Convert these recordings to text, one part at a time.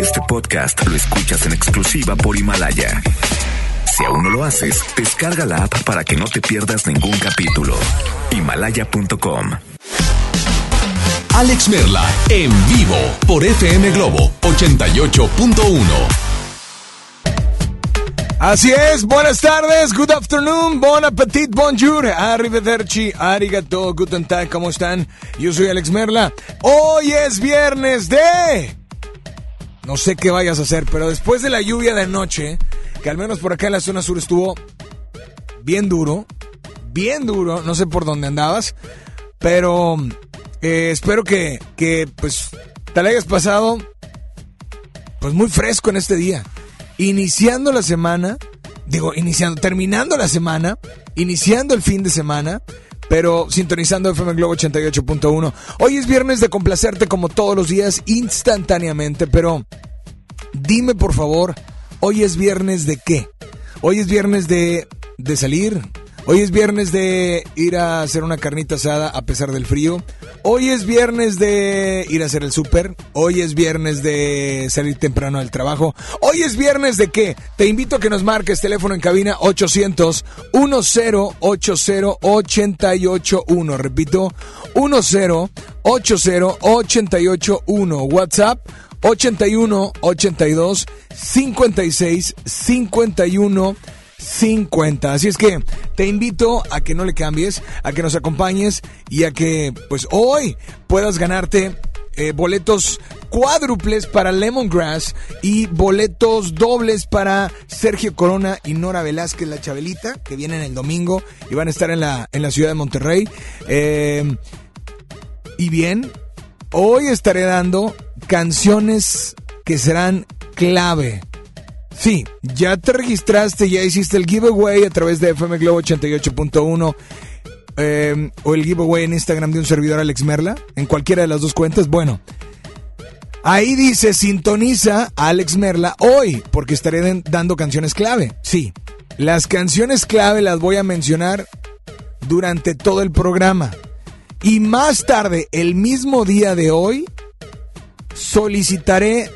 Este podcast lo escuchas en exclusiva por Himalaya. Si aún no lo haces, descarga la app para que no te pierdas ningún capítulo. Himalaya.com. Alex Merla en vivo por FM Globo 88.1. Así es, buenas tardes, good afternoon, bon appetit, bonjour, arrivederci, arigato, guten tag, ¿cómo están? Yo soy Alex Merla. Hoy es viernes de... No sé qué vayas a hacer, pero después de la lluvia de anoche, que al menos por acá en la zona sur estuvo bien duro, bien duro, no sé por dónde andabas, pero eh, espero que, que pues te la hayas pasado pues muy fresco en este día. Iniciando la semana, digo, iniciando, terminando la semana, iniciando el fin de semana, pero sintonizando FM Globo 88.1. Hoy es viernes de complacerte como todos los días, instantáneamente, pero dime por favor, hoy es viernes de qué? Hoy es viernes de, de salir, Hoy es viernes de ir a hacer una carnita asada a pesar del frío. Hoy es viernes de ir a hacer el súper. Hoy es viernes de salir temprano al trabajo. Hoy es viernes de qué? Te invito a que nos marques teléfono en cabina 800 1080 881. Repito, 1080 881. WhatsApp 81 82 56 51 50. Así es que te invito a que no le cambies, a que nos acompañes y a que pues hoy puedas ganarte eh, boletos cuádruples para Lemongrass y boletos dobles para Sergio Corona y Nora Velázquez, la Chabelita, que vienen el domingo y van a estar en la, en la ciudad de Monterrey. Eh, y bien, hoy estaré dando canciones que serán clave Sí, ya te registraste, ya hiciste el giveaway a través de FM Globo 88.1 eh, o el giveaway en Instagram de un servidor Alex Merla, en cualquiera de las dos cuentas. Bueno, ahí dice sintoniza a Alex Merla hoy, porque estaré dando canciones clave. Sí, las canciones clave las voy a mencionar durante todo el programa. Y más tarde, el mismo día de hoy, solicitaré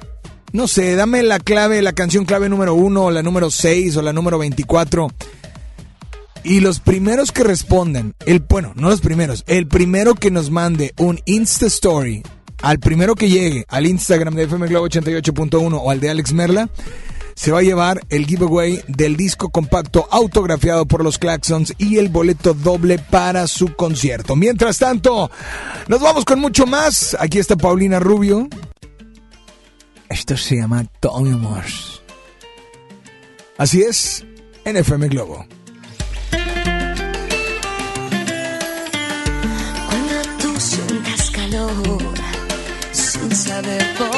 no sé, dame la clave, la canción clave número uno, o la número 6, o la número 24. Y los primeros que respondan, el, bueno, no los primeros, el primero que nos mande un Insta Story, al primero que llegue al Instagram de FM Globo 88.1 o al de Alex Merla, se va a llevar el giveaway del disco compacto autografiado por los Claxons y el boleto doble para su concierto. Mientras tanto, nos vamos con mucho más. Aquí está Paulina Rubio esto se llama Tommy Morse. Así es, en FM Globo. Cuando tú sientas calor, sin saber por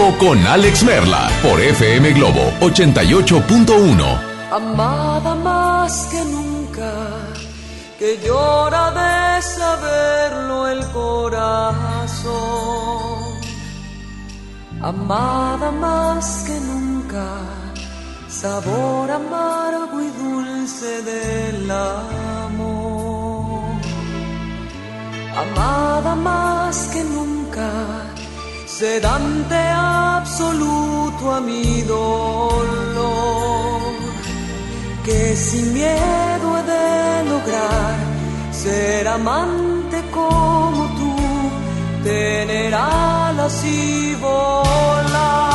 vivo con Alex Merla por FM Globo 88.1. amada más que nunca, que llora de saberlo el corazón, amada más que nunca, sabor amargo y dulce del amor, amada más que nunca, sedante absoluto a mi dolor que sin miedo he de lograr ser amante como tú, tener alas y volar.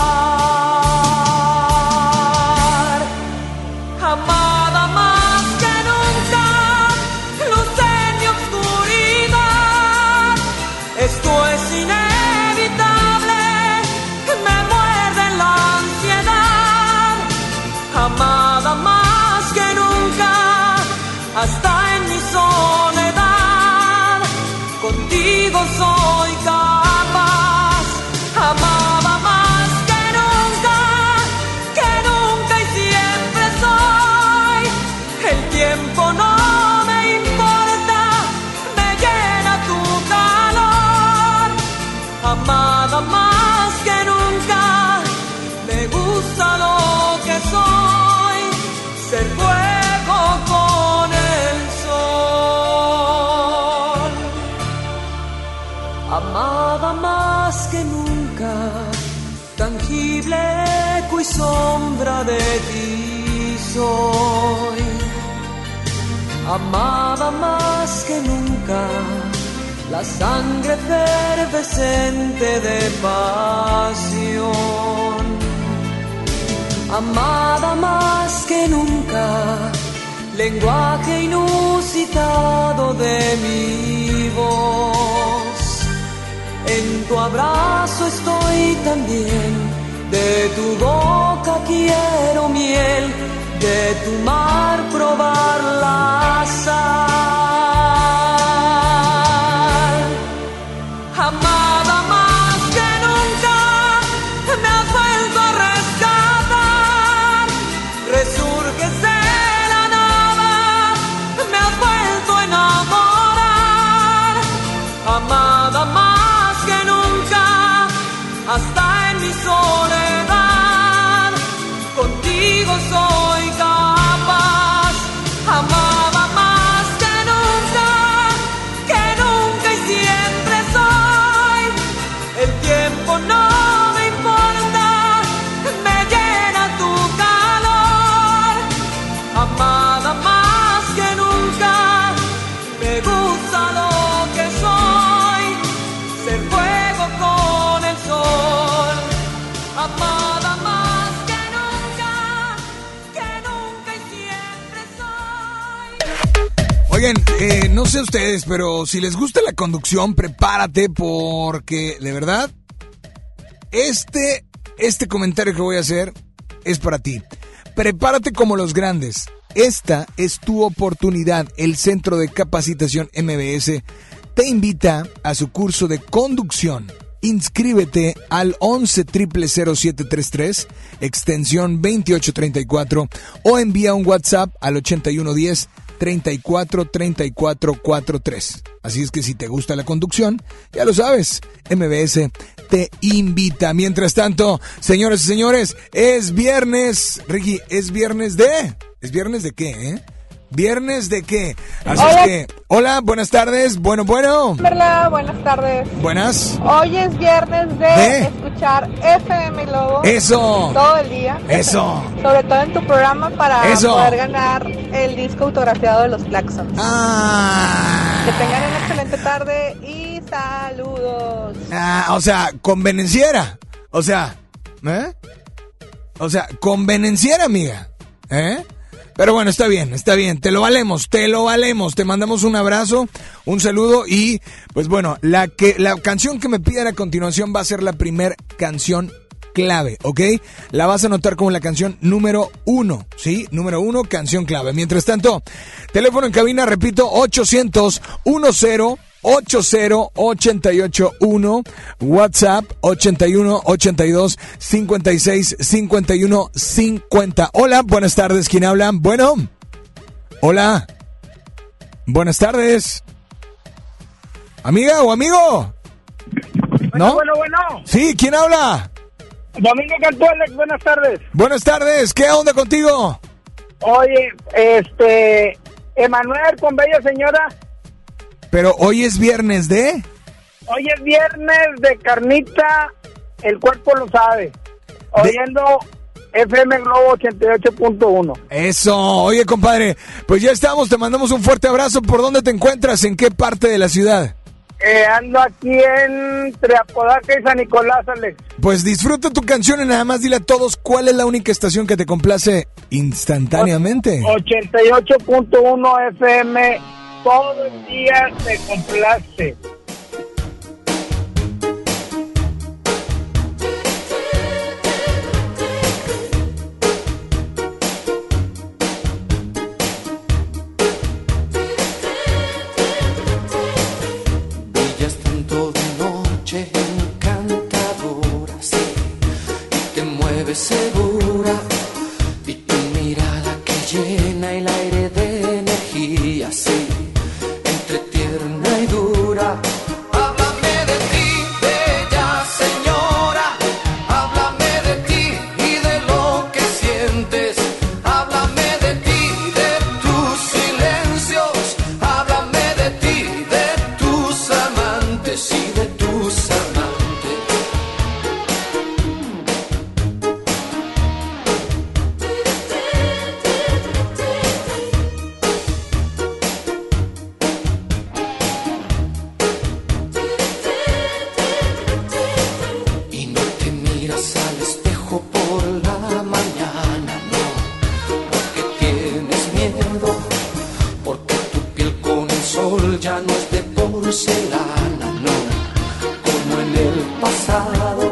Contigo soy sombra de ti soy. Amada más que nunca, la sangre efervescente de pasión amada más que nunca, lenguaje inusitado de mi voz. En tu abrazo estoy también, de tu boca quiero miel, de tu mar probar la sal. Contigo eh, no sé ustedes, pero si les gusta la conducción, prepárate porque, de verdad, este, este comentario que voy a hacer es para ti. Prepárate como los grandes. Esta es tu oportunidad. El Centro de Capacitación MBS te invita a su curso de conducción. Inscríbete al 11 0733 extensión 2834 o envía un WhatsApp al 8110 34 34 43. Así es que si te gusta la conducción, ya lo sabes, MBS te invita. Mientras tanto, señores y señores, es viernes, Ricky, es viernes de... ¿Es viernes de qué, eh? ¿Viernes de qué? Así Hola. es que... Hola, buenas tardes, bueno, bueno. Merla, buenas tardes. Buenas. Hoy es viernes de ¿De? escuchar FM Globo Eso. todo el día. Eso. Sobre todo en tu programa para Eso. poder ganar el disco autografiado de los Claxons. Ah. Que tengan una excelente tarde y saludos. Ah, o sea, convenenciera. O sea, ¿eh? O sea, convenenciera, amiga. ¿Eh? Pero bueno, está bien, está bien. Te lo valemos, te lo valemos. Te mandamos un abrazo, un saludo y, pues bueno, la que la canción que me piden a continuación va a ser la primer canción clave, ¿ok? La vas a anotar como la canción número uno, ¿sí? Número uno, canción clave. Mientras tanto, teléfono en cabina, repito, 800 10 80881, WhatsApp 81 82 56 51 50. Hola, buenas tardes, ¿quién habla? Bueno. Hola. Buenas tardes. Amiga o amigo. ¿No? Bueno, bueno. Sí, ¿quién habla? Domingo Cantú, Alex, buenas tardes. Buenas tardes, ¿qué onda contigo? Oye, este, Emanuel con Bella Señora, Pero hoy es viernes de... hoy es viernes de carnita, el cuerpo lo sabe. Oyendo FM Globo 88.1. Eso, oye compadre, pues ya estamos, te mandamos un fuerte abrazo. ¿Por dónde te encuentras? ¿En qué parte de la ciudad? Eh, ando aquí entre Apodaca y San Nicolás, Alex. Pues disfruta tu canción y nada más dile a todos cuál es la única estación que te complace instantáneamente. 88.1 FM, todo el día te complace. sol ya no es de porcelana, no, como en el pasado.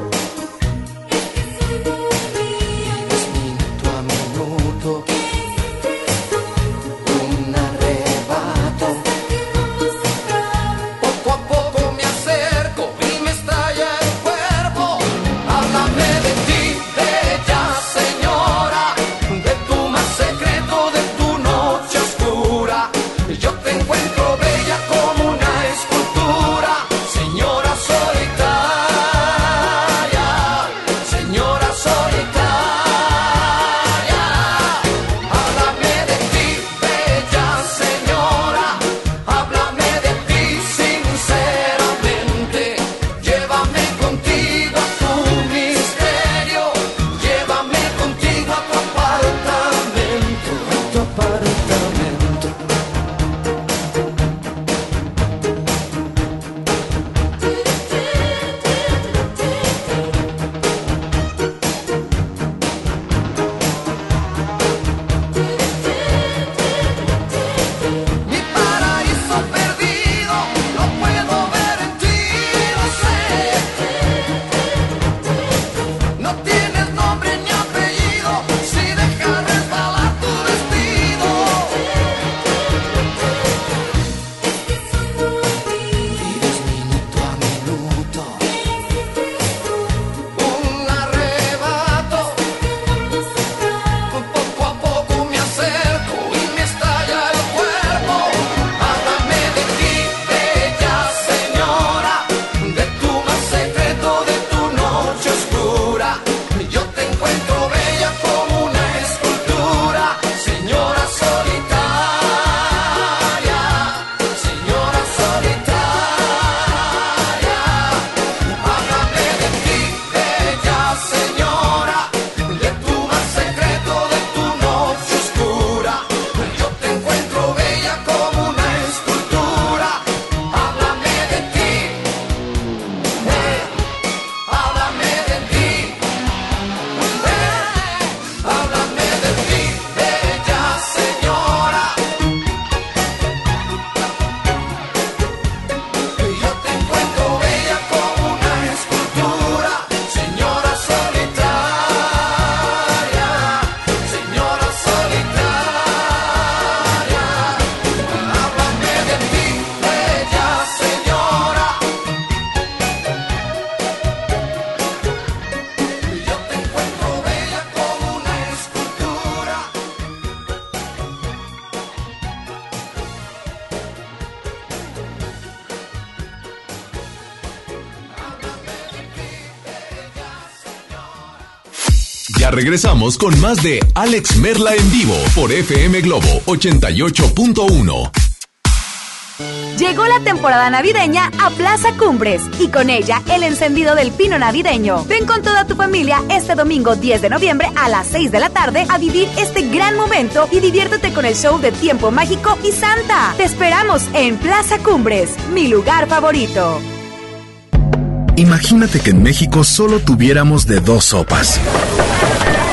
Regresamos con más de Alex Merla en vivo por FM Globo 88.1. Llegó la temporada navideña a Plaza Cumbres y con ella el encendido del pino navideño. Ven con toda tu familia este domingo 10 de noviembre a las 6 de la tarde a vivir este gran momento y diviértete con el show de Tiempo Mágico y Santa. Te esperamos en Plaza Cumbres, mi lugar favorito. Imagínate que en México solo tuviéramos de dos sopas.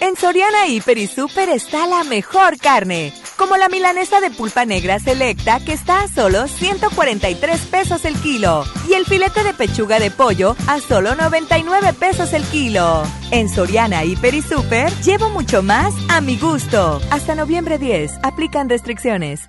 En Soriana Hiper y Super está la mejor carne, como la milanesa de pulpa negra selecta que está a solo 143 pesos el kilo y el filete de pechuga de pollo a solo 99 pesos el kilo. En Soriana Hiper y Super llevo mucho más a mi gusto. Hasta noviembre 10, aplican restricciones.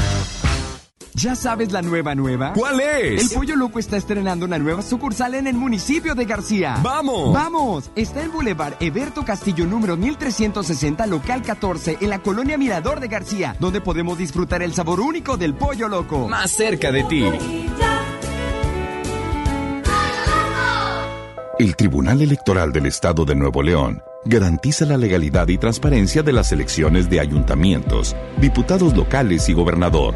¿Ya sabes la nueva nueva? ¿Cuál es? El Pollo Loco está estrenando una nueva sucursal en el municipio de García. ¡Vamos! ¡Vamos! Está en Boulevard Eberto Castillo número 1360, local 14, en la colonia Mirador de García, donde podemos disfrutar el sabor único del Pollo Loco. Más cerca de ti. El Tribunal Electoral del Estado de Nuevo León garantiza la legalidad y transparencia de las elecciones de ayuntamientos, diputados locales y gobernador,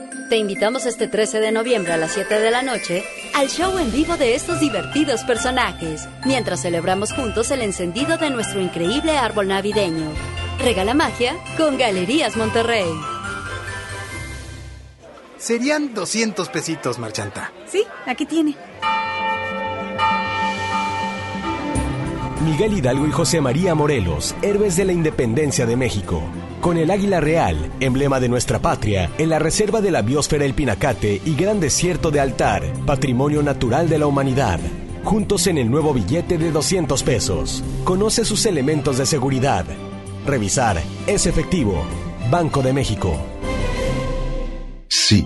Te invitamos este 13 de noviembre a las 7 de la noche al show en vivo de estos divertidos personajes, mientras celebramos juntos el encendido de nuestro increíble árbol navideño. Regala magia con Galerías Monterrey. Serían 200 pesitos, Marchanta. Sí, aquí tiene. Miguel Hidalgo y José María Morelos, héroes de la independencia de México. Con el águila real, emblema de nuestra patria, en la reserva de la biosfera El Pinacate y Gran Desierto de Altar, patrimonio natural de la humanidad. Juntos en el nuevo billete de 200 pesos. Conoce sus elementos de seguridad. Revisar. Es efectivo. Banco de México. Sí,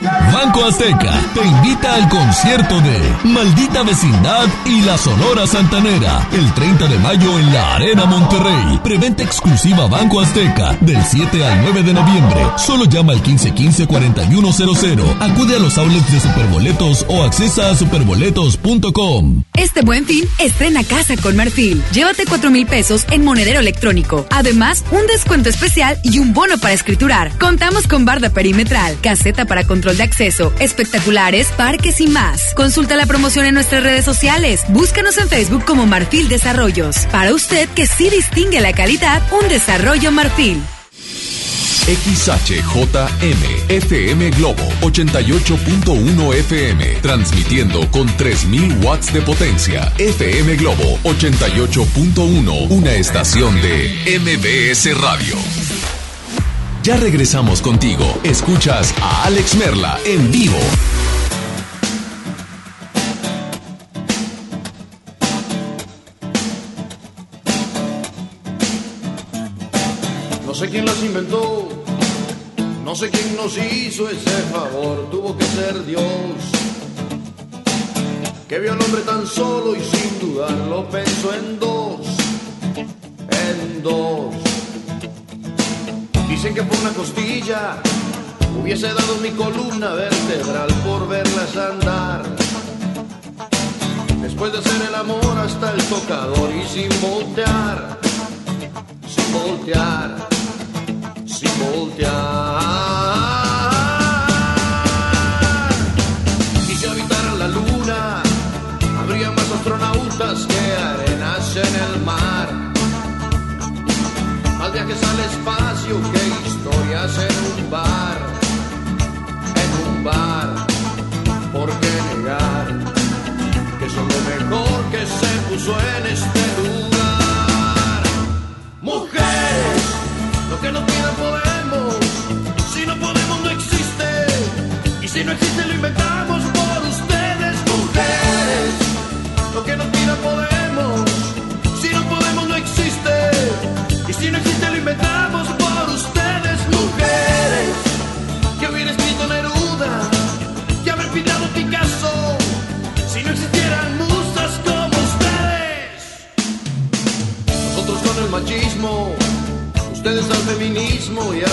Banco Azteca te invita al concierto de Maldita Vecindad y la Sonora Santanera el 30 de mayo en la Arena Monterrey. Preventa exclusiva Banco Azteca del 7 al 9 de noviembre. Solo llama al 1515-4100. Acude a los outlets de Superboletos o accesa a superboletos.com. Este buen fin, estrena casa con Marfil. Llévate 4 mil pesos en monedero electrónico. Además, un descuento especial y un bono para escriturar. Contamos con barda perimetral, caseta para de acceso, espectaculares, parques y más. Consulta la promoción en nuestras redes sociales. Búscanos en Facebook como Marfil Desarrollos. Para usted que sí distingue la calidad, un desarrollo Marfil. XHJM FM Globo 88.1 FM transmitiendo con 3000 watts de potencia. FM Globo 88.1, una estación de MBS Radio. Ya regresamos contigo. Escuchas a Alex Merla en vivo. No sé quién las inventó, no sé quién nos hizo ese favor, tuvo que ser Dios. Que vio al hombre tan solo y sin dudarlo pensó en dos, en dos. Dicen que por una costilla hubiese dado mi columna vertebral por verlas andar. Después de hacer el amor hasta el tocador y sin voltear, sin voltear, sin voltear. Y si habitaran la luna, habría más astronautas que arenas en el mar. Más viajes al espacio que historias en un bar, en un bar. ¿Por qué negar que son lo mejor que se puso en este lugar? Mujeres, lo que nos pidan podemos. Si no podemos, no existe. Y si no existe, lo inventamos por ustedes, mujeres.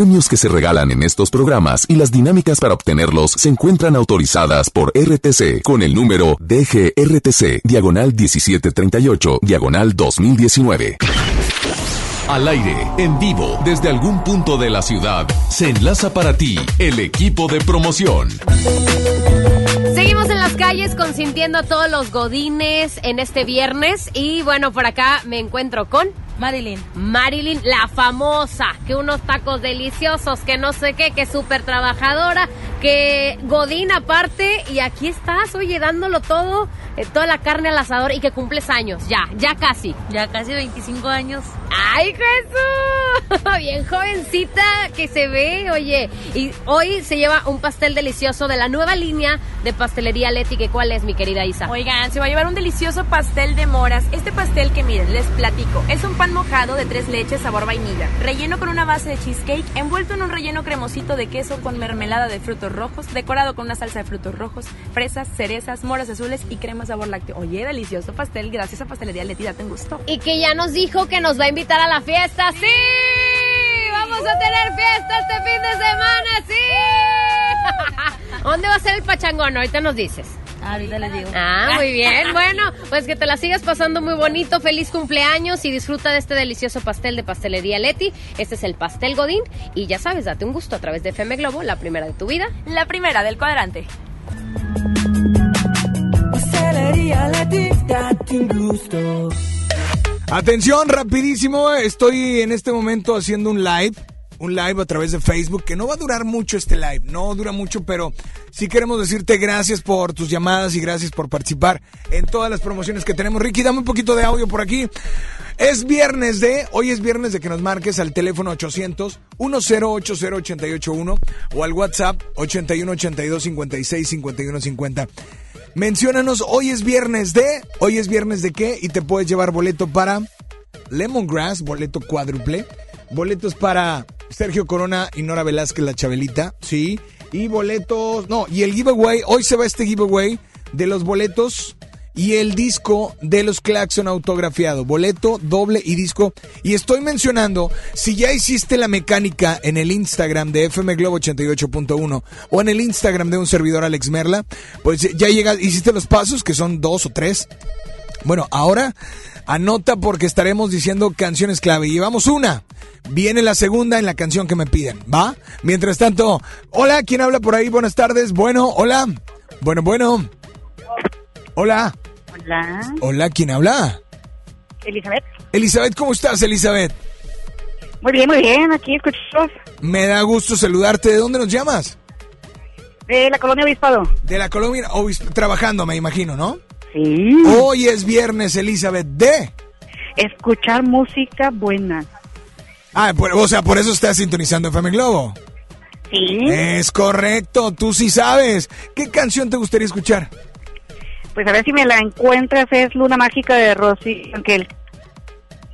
Premios que se regalan en estos programas y las dinámicas para obtenerlos se encuentran autorizadas por RTC con el número DGRTC, diagonal 1738, diagonal 2019. Al aire, en vivo, desde algún punto de la ciudad, se enlaza para ti el equipo de promoción. Seguimos en las calles consintiendo a todos los godines en este viernes y bueno, por acá me encuentro con Marilyn. Marilyn, la famosa, que unos tacos deliciosos, que no sé qué, que súper trabajadora, que godín aparte y aquí estás, oye, dándolo todo eh, toda la carne al asador y que cumples años. Ya, ya casi. Ya casi 25 años. ¡Ay, Jesús! Bien jovencita que se ve, oye. Y hoy se lleva un pastel delicioso de la nueva línea de pastelería Leti. que ¿Cuál es, mi querida Isa? Oigan, se va a llevar un delicioso pastel de moras. Este pastel que miren, les platico. Es un pan mojado de tres leches sabor vainilla, relleno con una base de cheesecake, envuelto en un relleno cremosito de queso con mermelada de frutos rojos, decorado con una salsa de frutos rojos, fresas, cerezas, moras azules y crema sabor lácteo. Oye, delicioso pastel. Gracias a Pastelería Leti, date un gusto. Y que ya nos dijo que nos va a invitar a la fiesta. ¡Sí! ¡Vamos a tener fiesta este fin de semana! ¡Sí! ¿Dónde va a ser el pachangón? Ahorita nos dices. Ahorita les digo. Ah, muy bien. Bueno, pues que te la sigas pasando muy bonito. Feliz cumpleaños y disfruta de este delicioso pastel de pastelería Leti. Este es el pastel Godín. Y ya sabes, date un gusto a través de FM Globo, la primera de tu vida. La primera del cuadrante. Pastelería Leti, date un gusto. Atención, rapidísimo. Estoy en este momento haciendo un live. Un live a través de Facebook que no va a durar mucho este live, no dura mucho, pero sí queremos decirte gracias por tus llamadas y gracias por participar en todas las promociones que tenemos. Ricky, dame un poquito de audio por aquí. Es viernes de, hoy es viernes de que nos marques al teléfono 800 1080 o al WhatsApp 81 82 56 51 50. Menciónanos, hoy es viernes de, hoy es viernes de qué y te puedes llevar boleto para Lemongrass, boleto cuádruple, boletos para Sergio Corona y Nora Velázquez la Chabelita, sí, y boletos, no, y el giveaway, hoy se va este giveaway de los boletos y el disco de los Claxon autografiado, boleto, doble y disco. Y estoy mencionando, si ya hiciste la mecánica en el Instagram de FM Globo 88.1 o en el Instagram de un servidor Alex Merla, pues ya llegas, hiciste los pasos, que son dos o tres. Bueno, ahora anota porque estaremos diciendo canciones clave. Llevamos una. Viene la segunda en la canción que me piden, ¿va? Mientras tanto, hola, ¿quién habla por ahí? Buenas tardes. Bueno, hola. Bueno, bueno. Hola. Hola. Hola, ¿quién habla? Elizabeth. Elizabeth, ¿cómo estás, Elizabeth? Muy bien, muy bien. Aquí escuchamos Me da gusto saludarte. ¿De dónde nos llamas? de la colonia Obispado. De la colonia, Obis- trabajando, me imagino, ¿no? Sí. Hoy es viernes, Elizabeth, de... Escuchar música buena. Ah, por- o sea, por eso estás sintonizando FM Globo. Sí. Es correcto, tú sí sabes. ¿Qué canción te gustaría escuchar? Pues a ver si me la encuentras. Es Luna Mágica de Rosy.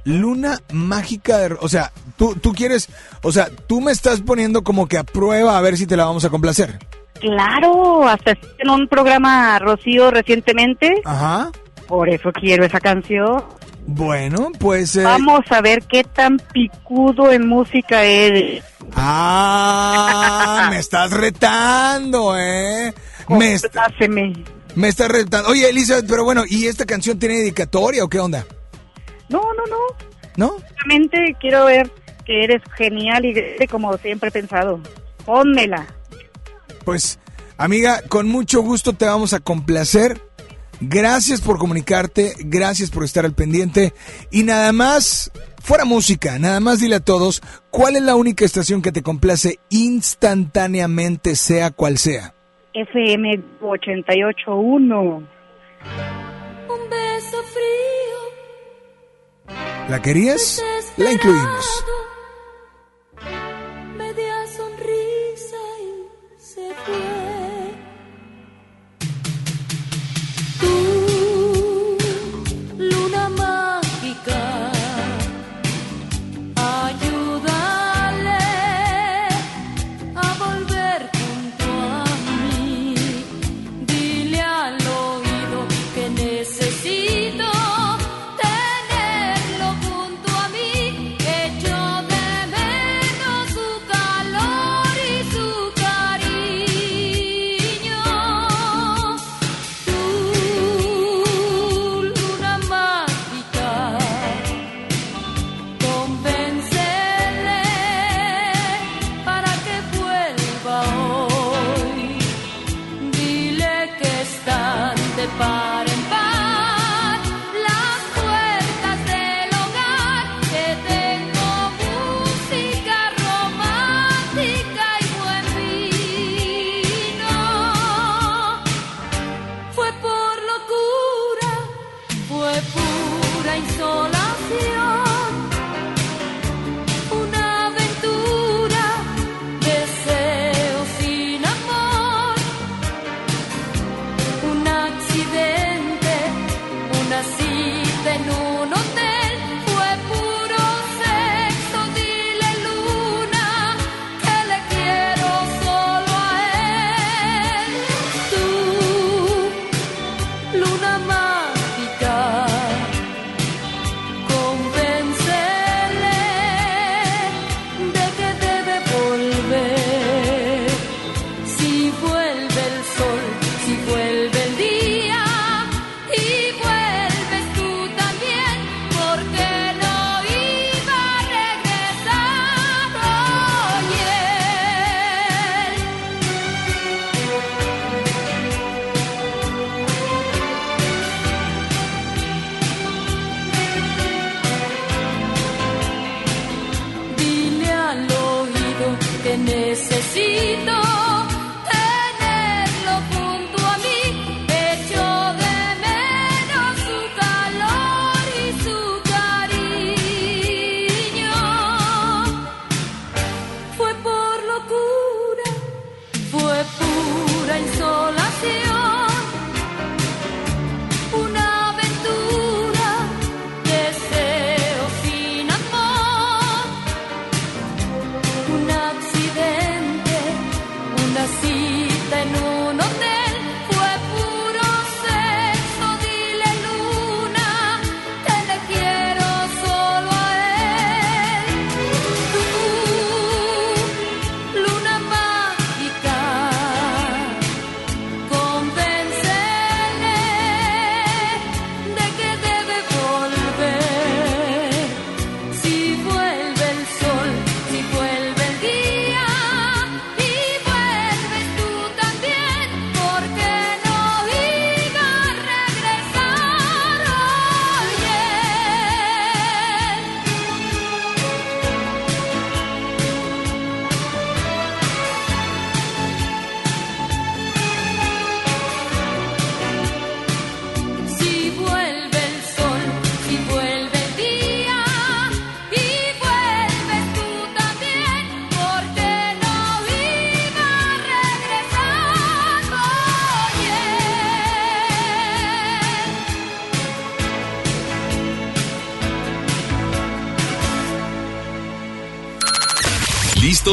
Luna mágica de... O sea, tú, tú quieres... O sea, tú me estás poniendo como que a prueba a ver si te la vamos a complacer. Claro, hasta en un programa Rocío recientemente. Ajá. Por eso quiero esa canción. Bueno, pues... eh, Vamos a ver qué tan picudo en música eres. Ah, me estás retando, ¿eh? Me, est- me estás retando. Oye, Elizabeth, pero bueno, ¿y esta canción tiene dedicatoria o qué onda? No, no, no. ¿No? Solamente quiero ver que eres genial y como siempre he pensado. Pónmela. Pues, amiga, con mucho gusto te vamos a complacer. Gracias por comunicarte, gracias por estar al pendiente. Y nada más, fuera música, nada más dile a todos cuál es la única estación que te complace instantáneamente, sea cual sea. FM 881. Un beso frío. ¿La querías? La incluimos.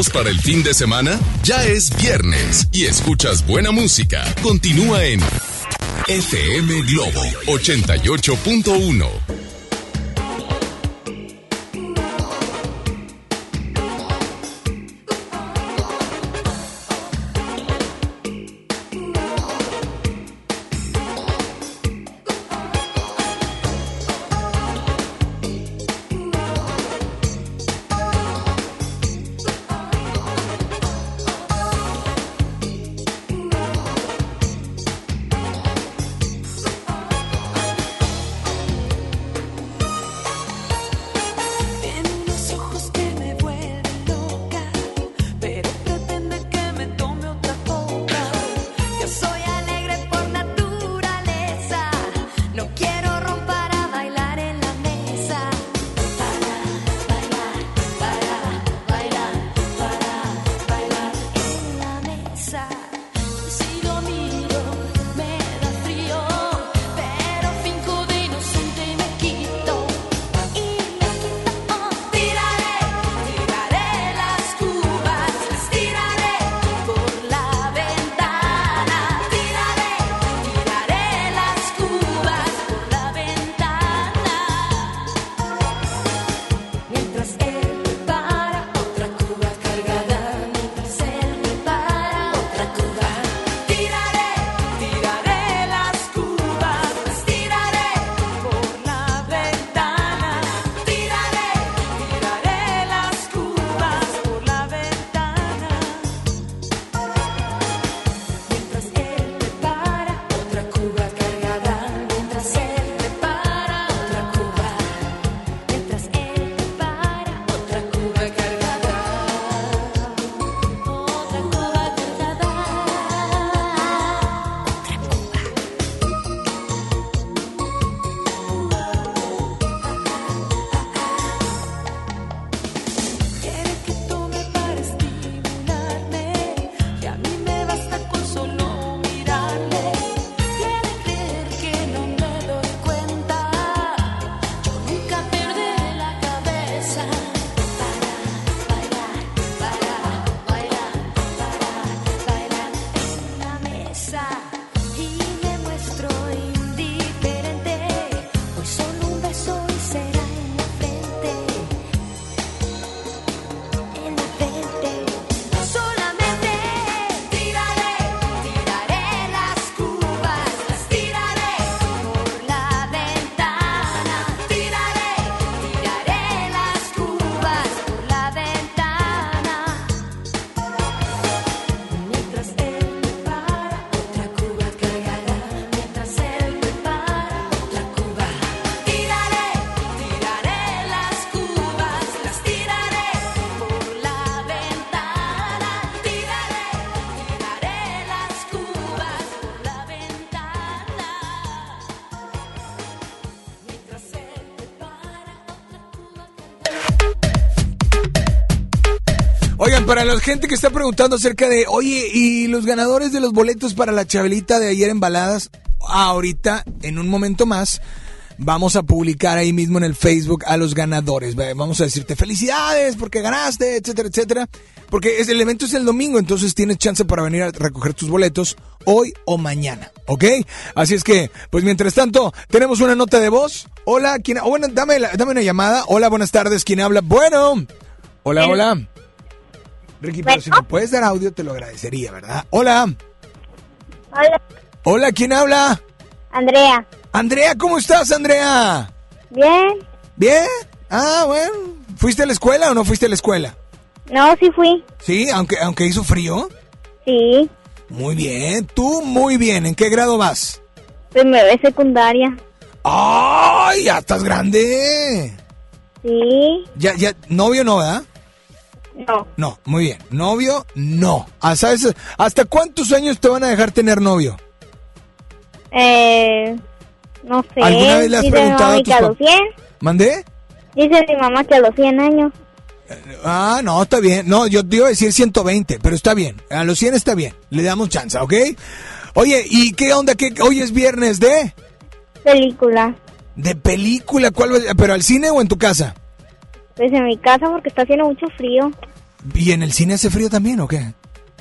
Para el fin de semana? Ya es viernes y escuchas buena música. Continúa en FM Globo 88.1. Oigan, para la gente que está preguntando acerca de, oye, ¿y los ganadores de los boletos para la chabelita de ayer en baladas? Ahorita, en un momento más, vamos a publicar ahí mismo en el Facebook a los ganadores. Vamos a decirte felicidades porque ganaste, etcétera, etcétera. Porque es- el evento es el domingo, entonces tienes chance para venir a recoger tus boletos hoy o mañana, ¿ok? Así es que, pues mientras tanto, tenemos una nota de voz. Hola, ¿quién? oh, bueno, dame, la- dame una llamada. Hola, buenas tardes, ¿quién habla? Bueno. Hola, hola. Ricky, pero si me puedes dar audio te lo agradecería, ¿verdad? Hola. Hola, Hola, ¿quién habla? Andrea. Andrea, ¿cómo estás, Andrea? Bien. ¿Bien? Ah, bueno. ¿Fuiste a la escuela o no fuiste a la escuela? No, sí fui. Sí, aunque, aunque hizo frío. Sí. Muy bien, tú muy bien. ¿En qué grado vas? Primero de secundaria. ¡Ay, ya estás grande! Sí. Ya, ya, novio no, ¿verdad? No. No, muy bien. Novio, no. ¿sabes? ¿Hasta cuántos años te van a dejar tener novio? Eh, no sé. ¿Alguna vez le has Dice preguntado mi a mamá tus que a los pap- 100. ¿Mandé? Dice mi mamá que a los 100 años. Ah, no, está bien. No, yo te iba a decir 120, pero está bien. A los 100 está bien. Le damos chance, ¿ok? Oye, ¿y qué onda? ¿Qué, hoy es viernes de? Película. ¿De película? ¿Cuál ¿Pero al cine o en tu casa? Pues en mi casa porque está haciendo mucho frío. ¿Y en el cine hace frío también o qué?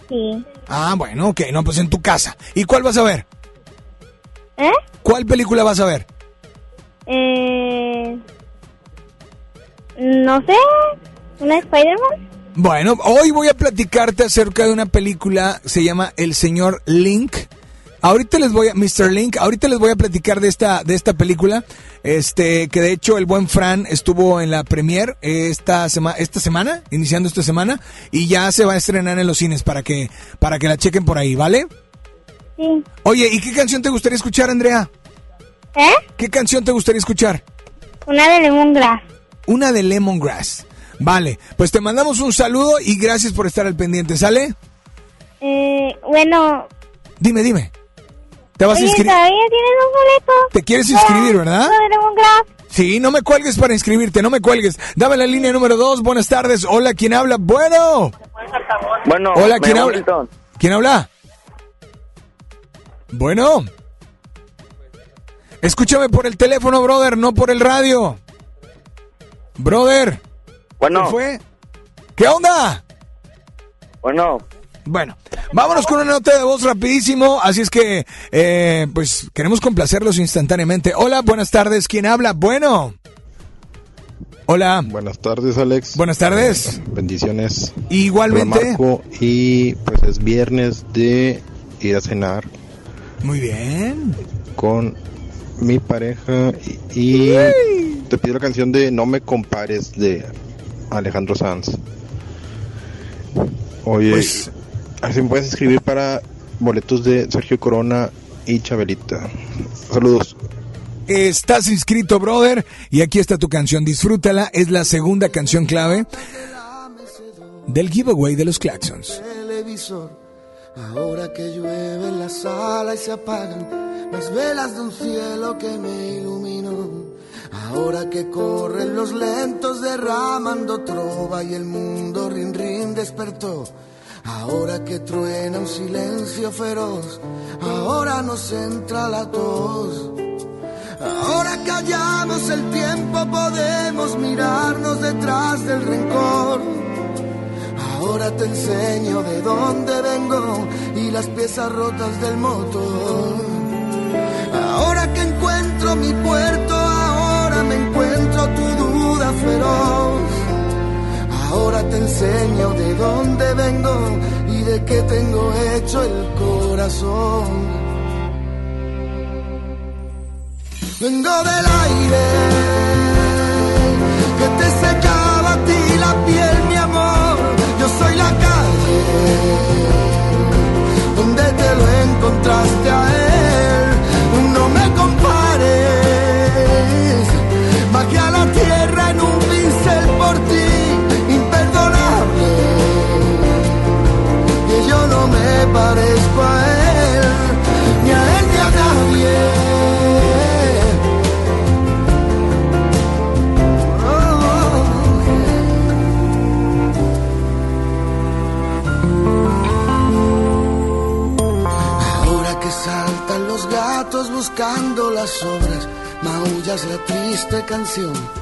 Sí. Ah, bueno, ok. No, pues en tu casa. ¿Y cuál vas a ver? ¿Eh? ¿Cuál película vas a ver? Eh, no sé. ¿Una Spider-Man? Bueno, hoy voy a platicarte acerca de una película, se llama El Señor Link. Ahorita les voy a, Mr. Link, ahorita les voy a platicar de esta, de esta película, este, que de hecho el buen Fran estuvo en la premier esta, sema- esta semana, iniciando esta semana, y ya se va a estrenar en los cines para que, para que la chequen por ahí, ¿vale? Sí. Oye, ¿y qué canción te gustaría escuchar, Andrea? ¿Eh? ¿Qué canción te gustaría escuchar? Una de Lemongrass. Una de Lemongrass. Vale, pues te mandamos un saludo y gracias por estar al pendiente, ¿sale? Eh, bueno. Dime, dime. ¿Te vas a inscribir? ¿todavía tienes los boletos? ¿Te quieres inscribir, verdad? Sí, no me cuelgues para inscribirte, no me cuelgues. Dame la línea número dos, buenas tardes. Hola, ¿quién habla? Bueno. Bueno, Hola, ¿quién habla? Milton. ¿Quién habla? Bueno. Escúchame por el teléfono, brother, no por el radio. Brother. Bueno. ¿Qué fue? ¿Qué onda? Bueno. Bueno, vámonos con una nota de voz rapidísimo, así es que, eh, pues, queremos complacerlos instantáneamente. Hola, buenas tardes, ¿quién habla? Bueno. Hola. Buenas tardes, Alex. Buenas tardes. Bendiciones. Igualmente. Marco, y pues es viernes de ir a cenar Muy bien. con mi pareja y, y te pido la canción de No me compares de Alejandro Sanz. Oye, Pues- a ver si me puedes escribir para boletos de Sergio Corona y Chabelita. Saludos. Estás inscrito, brother, y aquí está tu canción, disfrútala, es la segunda canción clave del giveaway de los Claxons. televisor. Ahora que llueve en la sala y se apagan las velas de un cielo que me iluminó. Ahora que corren los lentos derramando trova y el mundo rin rin despertó. Ahora que truena un silencio feroz, ahora nos entra la tos. Ahora que hallamos el tiempo podemos mirarnos detrás del rencor. Ahora te enseño de dónde vengo y las piezas rotas del motor. Ahora que encuentro mi puerto, ahora me encuentro tu duda feroz. Ahora te enseño de dónde vengo y de qué tengo hecho el corazón. Vengo del aire que te secaba a ti la piel, mi amor. Yo soy la calle donde te lo encontraste a él. parezco a él, ni a él ni a nadie. Ahora que saltan los gatos buscando las obras, maullas la triste canción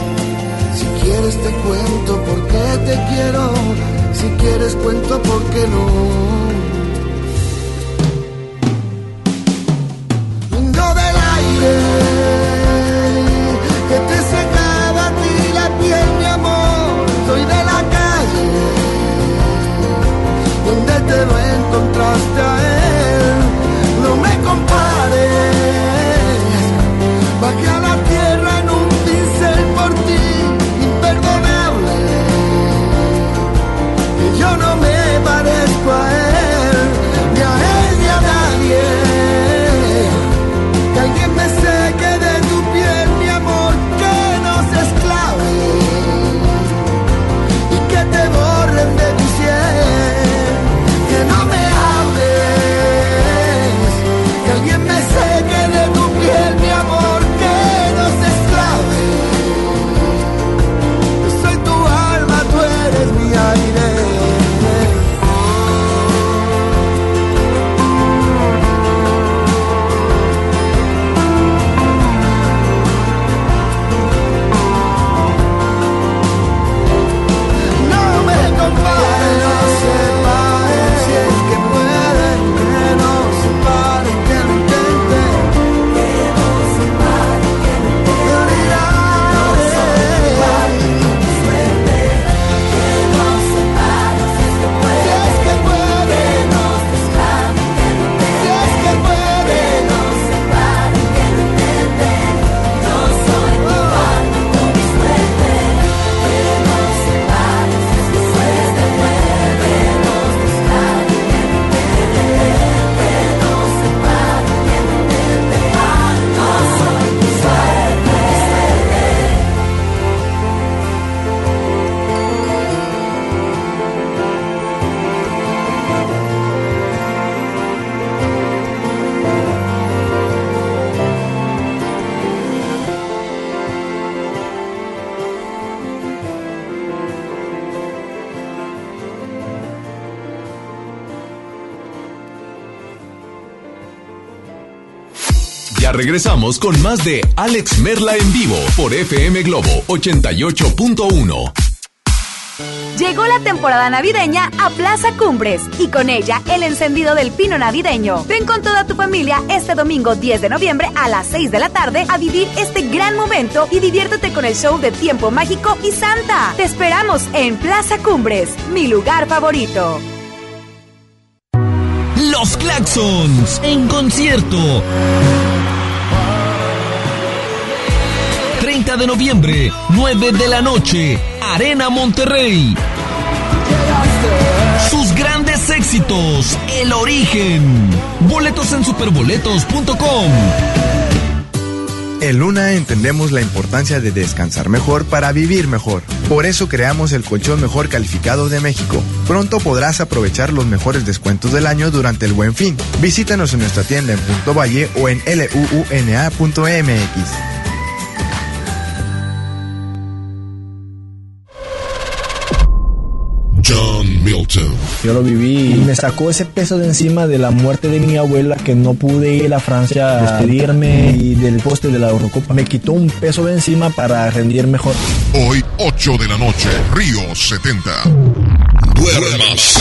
Si quieres te cuento por qué te quiero, si quieres cuento por qué no. Vengo del aire que te secaba a ti la piel, mi amor. Soy de la calle donde te lo encontraste a él. No me compares, regresamos con más de Alex Merla en vivo por FM Globo 88.1. Llegó la temporada navideña a Plaza Cumbres y con ella el encendido del pino navideño. Ven con toda tu familia este domingo 10 de noviembre a las 6 de la tarde a vivir este gran momento y diviértete con el show de Tiempo Mágico y Santa. Te esperamos en Plaza Cumbres, mi lugar favorito. Los Claxons en concierto. De noviembre, 9 de la noche, Arena Monterrey. Sus grandes éxitos, El Origen. Boletos en superboletos.com. En Luna entendemos la importancia de descansar mejor para vivir mejor. Por eso creamos el colchón mejor calificado de México. Pronto podrás aprovechar los mejores descuentos del año durante el Buen Fin. Visítanos en nuestra tienda en Punto Valle o en luuna.mx. Yo lo viví y me sacó ese peso de encima de la muerte de mi abuela que no pude ir a Francia a despedirme y del poste de la Eurocopa. Me quitó un peso de encima para rendir mejor. Hoy, 8 de la noche, Río 70. Duérmase.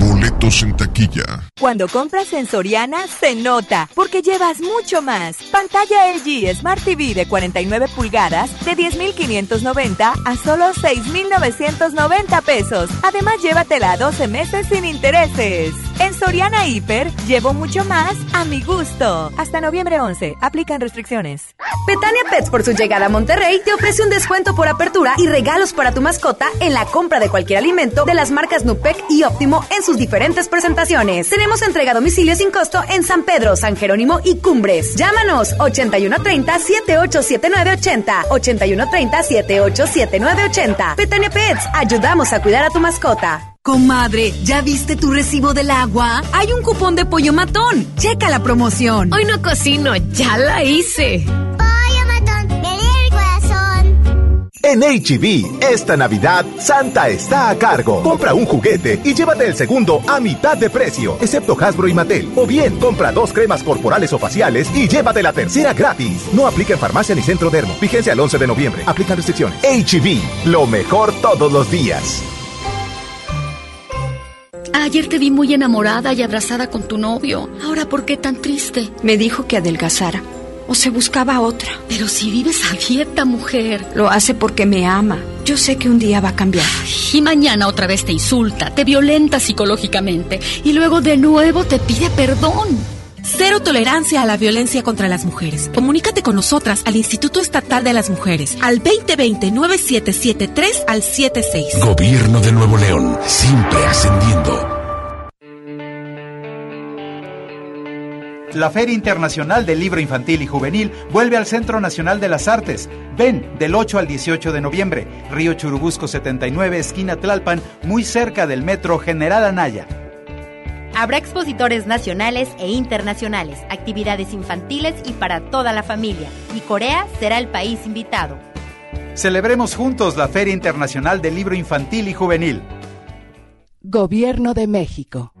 Boletos en taquilla. Cuando compras en Soriana, se nota, porque llevas mucho más. Pantalla LG Smart TV de 49 pulgadas de 10,590 a solo 6,990 pesos. Además, llévatela a 12 meses sin intereses. En Soriana Hiper, llevo mucho más a mi gusto. Hasta noviembre 11, aplican restricciones. Petania Pets por su llegada a Monterrey te ofrece un descuento por apertura y regalos para tu mascota en la compra de cualquier alimento de las marcas Nupec y Óptimo en sus diferentes presentaciones. Tenemos entrega a domicilio sin costo en San Pedro, San Jerónimo y Cumbres. Llámanos 8130 787980 8130 787980. Petania Pets, ayudamos a cuidar a tu mascota. Comadre, ¿ya viste tu recibo del agua? Hay un cupón de pollo matón. Checa la promoción. Hoy no cocino, ya la hice. Pollo matón, me dio el corazón. En HB, esta Navidad, Santa está a cargo. Compra un juguete y llévate el segundo a mitad de precio, excepto Hasbro y Mattel. O bien, compra dos cremas corporales o faciales y llévate la tercera gratis. No aplica en farmacia ni centro dermo. Vigencia al 11 de noviembre. Aplican restricciones. HB, lo mejor todos los días. Ayer te vi muy enamorada y abrazada con tu novio. Ahora, ¿por qué tan triste? Me dijo que adelgazara. O se buscaba otra. Pero si vives a dieta, mujer. Lo hace porque me ama. Yo sé que un día va a cambiar. Y mañana otra vez te insulta, te violenta psicológicamente y luego de nuevo te pide perdón. Cero tolerancia a la violencia contra las mujeres. Comunícate con nosotras al Instituto Estatal de las Mujeres al 2020-9773 al 76. Gobierno de Nuevo León, siempre ascendiendo. La Feria Internacional del Libro Infantil y Juvenil vuelve al Centro Nacional de las Artes. Ven del 8 al 18 de noviembre, Río Churubusco 79, esquina Tlalpan, muy cerca del Metro General Anaya. Habrá expositores nacionales e internacionales, actividades infantiles y para toda la familia. Y Corea será el país invitado. Celebremos juntos la Feria Internacional del Libro Infantil y Juvenil. Gobierno de México.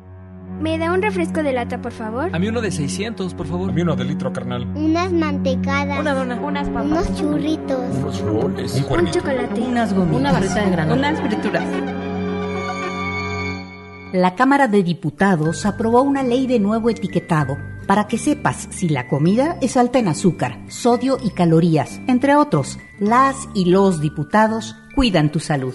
¿Me da un refresco de lata, por favor? A mí uno de 600, por favor. A mí uno de litro, carnal. Unas mantecadas. Una dona. Unas papas. Unos churritos. Unos roles. Un, un chocolate. Unas gomitas. Una barrita de grano. Unas frituras. La Cámara de Diputados aprobó una ley de nuevo etiquetado para que sepas si la comida es alta en azúcar, sodio y calorías. Entre otros, las y los diputados cuidan tu salud.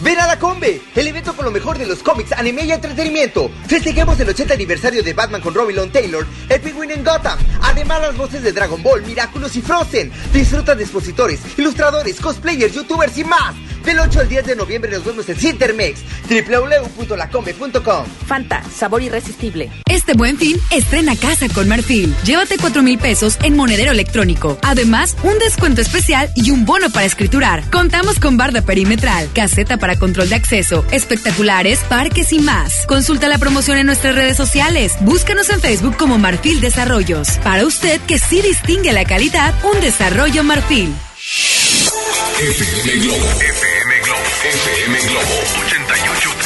Ven a la Combe, el evento con lo mejor de los cómics, anime y entretenimiento. Festejemos el 80 aniversario de Batman con Robin Long Taylor, el Penguin en Gotham. Además, las voces de Dragon Ball, Miraculous y Frozen. Disfruta de expositores, ilustradores, cosplayers, youtubers y más. Del 8 al 10 de noviembre nos vemos en Cintermex, www.lacombe.com. Fanta, sabor irresistible. Este buen fin, estrena casa con Marfil. Llévate 4 mil pesos en monedero electrónico. Además, un descuento especial y un bono para escriturar. Contamos con barda perimetral, caseta para control de acceso, espectaculares, parques y más. Consulta la promoción en nuestras redes sociales. Búscanos en Facebook como Marfil Desarrollos. Para usted que sí distingue la calidad, un desarrollo Marfil. FM Globo. FM Globo. FM Globo 88.1.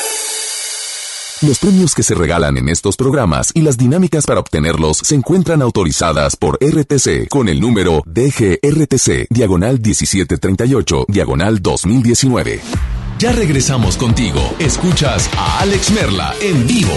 Los premios que se regalan en estos programas y las dinámicas para obtenerlos se encuentran autorizadas por RTC con el número DGRTC, diagonal 1738, diagonal 2019. Ya regresamos contigo. Escuchas a Alex Merla en vivo.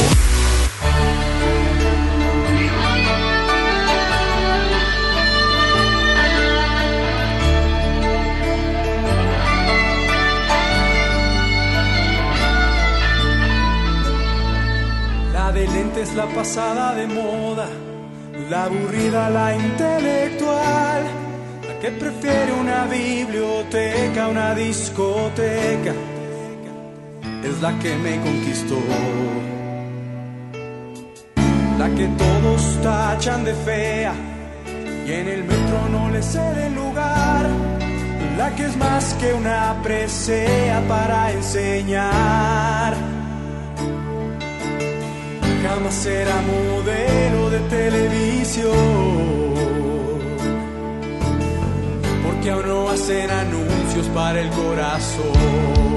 Lentes, la pasada de moda, la aburrida, la intelectual, la que prefiere una biblioteca, una discoteca, es la que me conquistó. La que todos tachan de fea, y en el metro no le cede lugar. La que es más que una presea para enseñar. Jamás será modelo de televisión. Porque aún no hacen anuncios para el corazón.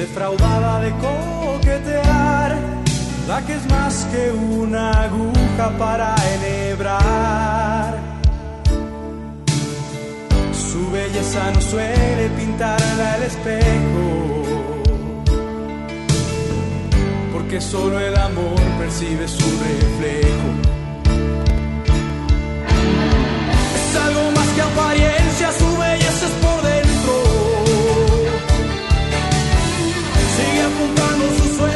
Defraudada de coquetear, la que es más que una aguja para enhebrar. Su belleza no suele pintarla al espejo, porque solo el amor percibe su reflejo. Es algo más que apariencia, su belleza es por Tá Buscar nosso sonho.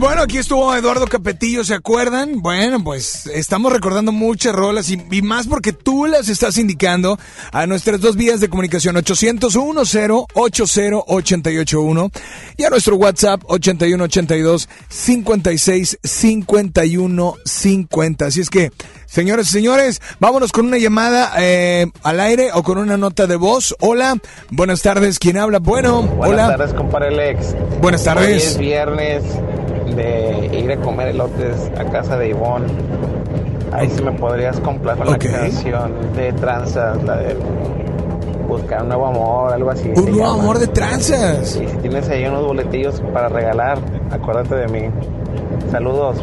Bueno, aquí estuvo Eduardo Capetillo, ¿se acuerdan? Bueno, pues estamos recordando muchas rolas y, y más porque tú las estás indicando a nuestras dos vías de comunicación 801 80881 y a nuestro WhatsApp 8182 56 51 50. Así es que, señores y señores, vámonos con una llamada eh, al aire o con una nota de voz. Hola, buenas tardes, ¿quién habla? Bueno, Buenas hola. tardes, compadre Lex. Buenas tardes. Hoy es viernes de ir a comer elotes a casa de Ivonne. Ahí sí me podrías complacer Ok. la canción de tranzas, la de buscar un nuevo amor, algo así. Un nuevo llama. amor de tranzas. Y si tienes ahí unos boletillos para regalar, acuérdate de mí. Saludos.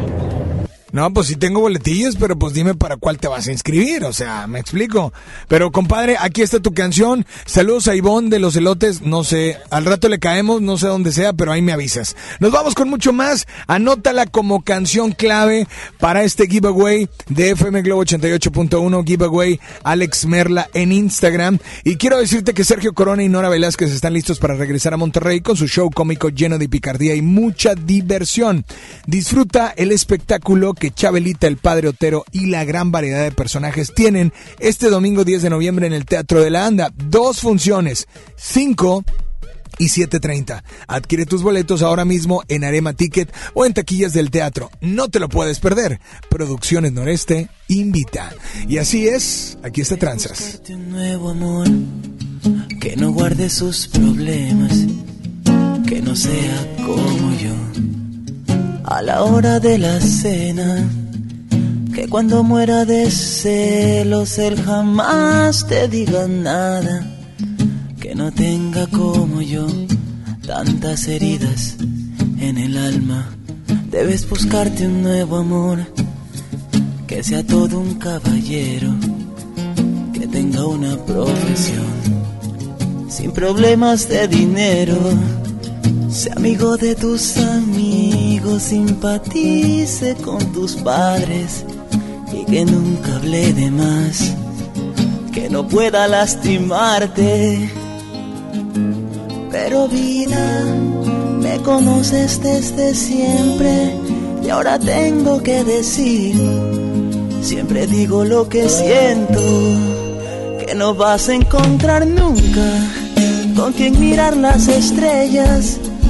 No, pues sí tengo boletillos, pero pues dime para cuál te vas a inscribir, o sea, me explico. Pero compadre, aquí está tu canción. Saludos a Ivonne de los elotes, no sé, al rato le caemos, no sé dónde sea, pero ahí me avisas. Nos vamos con mucho más. Anótala como canción clave para este giveaway de FM Globo 88.1, giveaway Alex Merla en Instagram. Y quiero decirte que Sergio Corona y Nora Velázquez están listos para regresar a Monterrey con su show cómico lleno de picardía y mucha diversión. Disfruta el espectáculo que Chabelita, el Padre Otero y la gran variedad de personajes tienen este domingo 10 de noviembre en el Teatro de la Anda. Dos funciones, 5 y 7.30. Adquiere tus boletos ahora mismo en Arema Ticket o en taquillas del teatro. No te lo puedes perder. Producciones Noreste invita. Y así es, aquí está Tranzas. que no guarde sus problemas, que no sea como yo. A la hora de la cena, que cuando muera de celos él jamás te diga nada, que no tenga como yo tantas heridas en el alma. Debes buscarte un nuevo amor, que sea todo un caballero que tenga una profesión sin problemas de dinero. Sea amigo de tus amigos, simpatice con tus padres y que nunca hable de más, que no pueda lastimarte. Pero vida, me conoces desde siempre, y ahora tengo que decir, siempre digo lo que siento, que no vas a encontrar nunca con quien mirar las estrellas,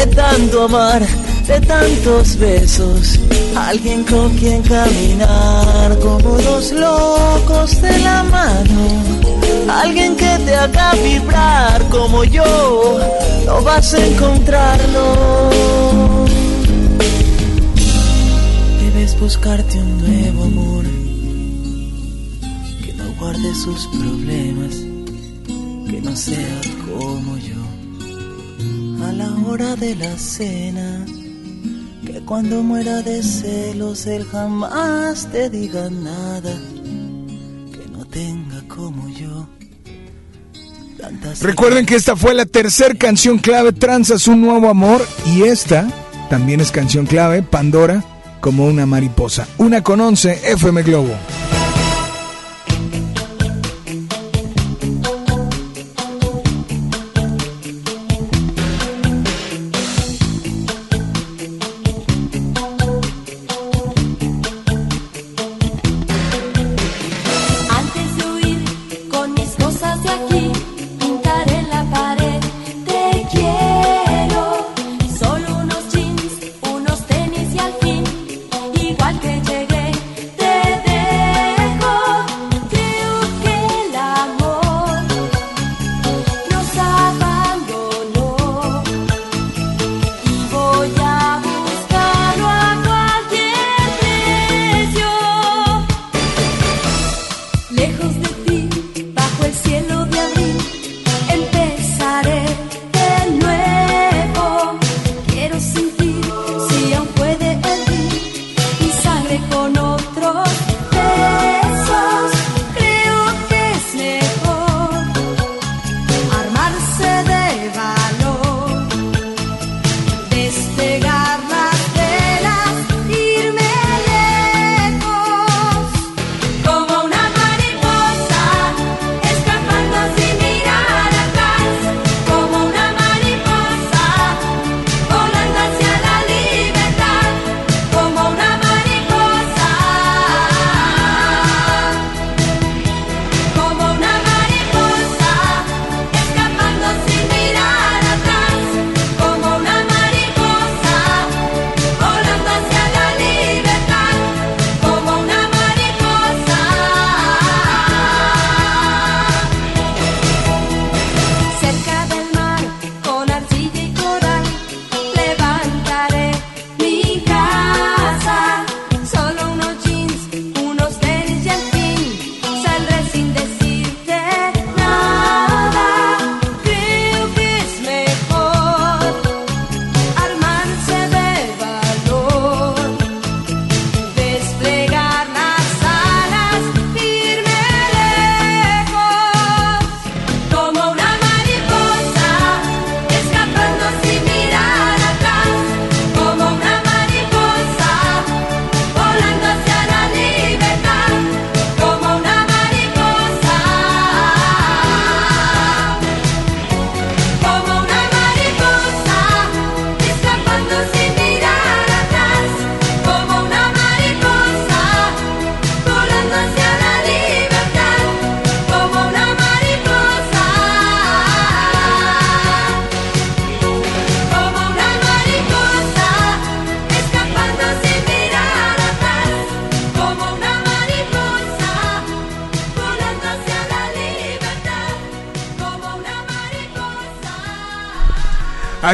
de tanto amar, de tantos besos. Alguien con quien caminar como dos locos de la mano. Alguien que te haga vibrar como yo, no vas a encontrarlo. Debes buscarte un nuevo amor que no guarde sus problemas, que no sea. La hora de la cena, que cuando muera de celos él jamás te diga nada, que no tenga como yo. tantas Recuerden que esta fue la tercer canción clave, Transas un nuevo amor. Y esta también es canción clave, Pandora, como una mariposa. Una con once, FM Globo.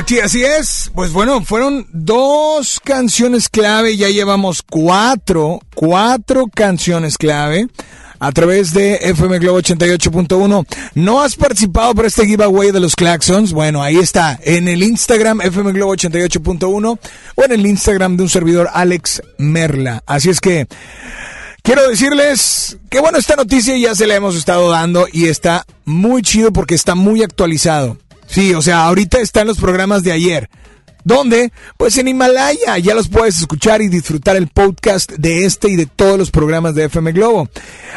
Aquí, así es. Pues bueno, fueron dos canciones clave. Ya llevamos cuatro, cuatro canciones clave a través de FM Globo 88.1. ¿No has participado por este giveaway de los Claxons? Bueno, ahí está, en el Instagram FM Globo 88.1 o en el Instagram de un servidor Alex Merla. Así es que quiero decirles que bueno, esta noticia ya se la hemos estado dando y está muy chido porque está muy actualizado. Sí, o sea, ahorita están los programas de ayer. ¿Dónde? Pues en Himalaya. Ya los puedes escuchar y disfrutar el podcast de este y de todos los programas de FM Globo.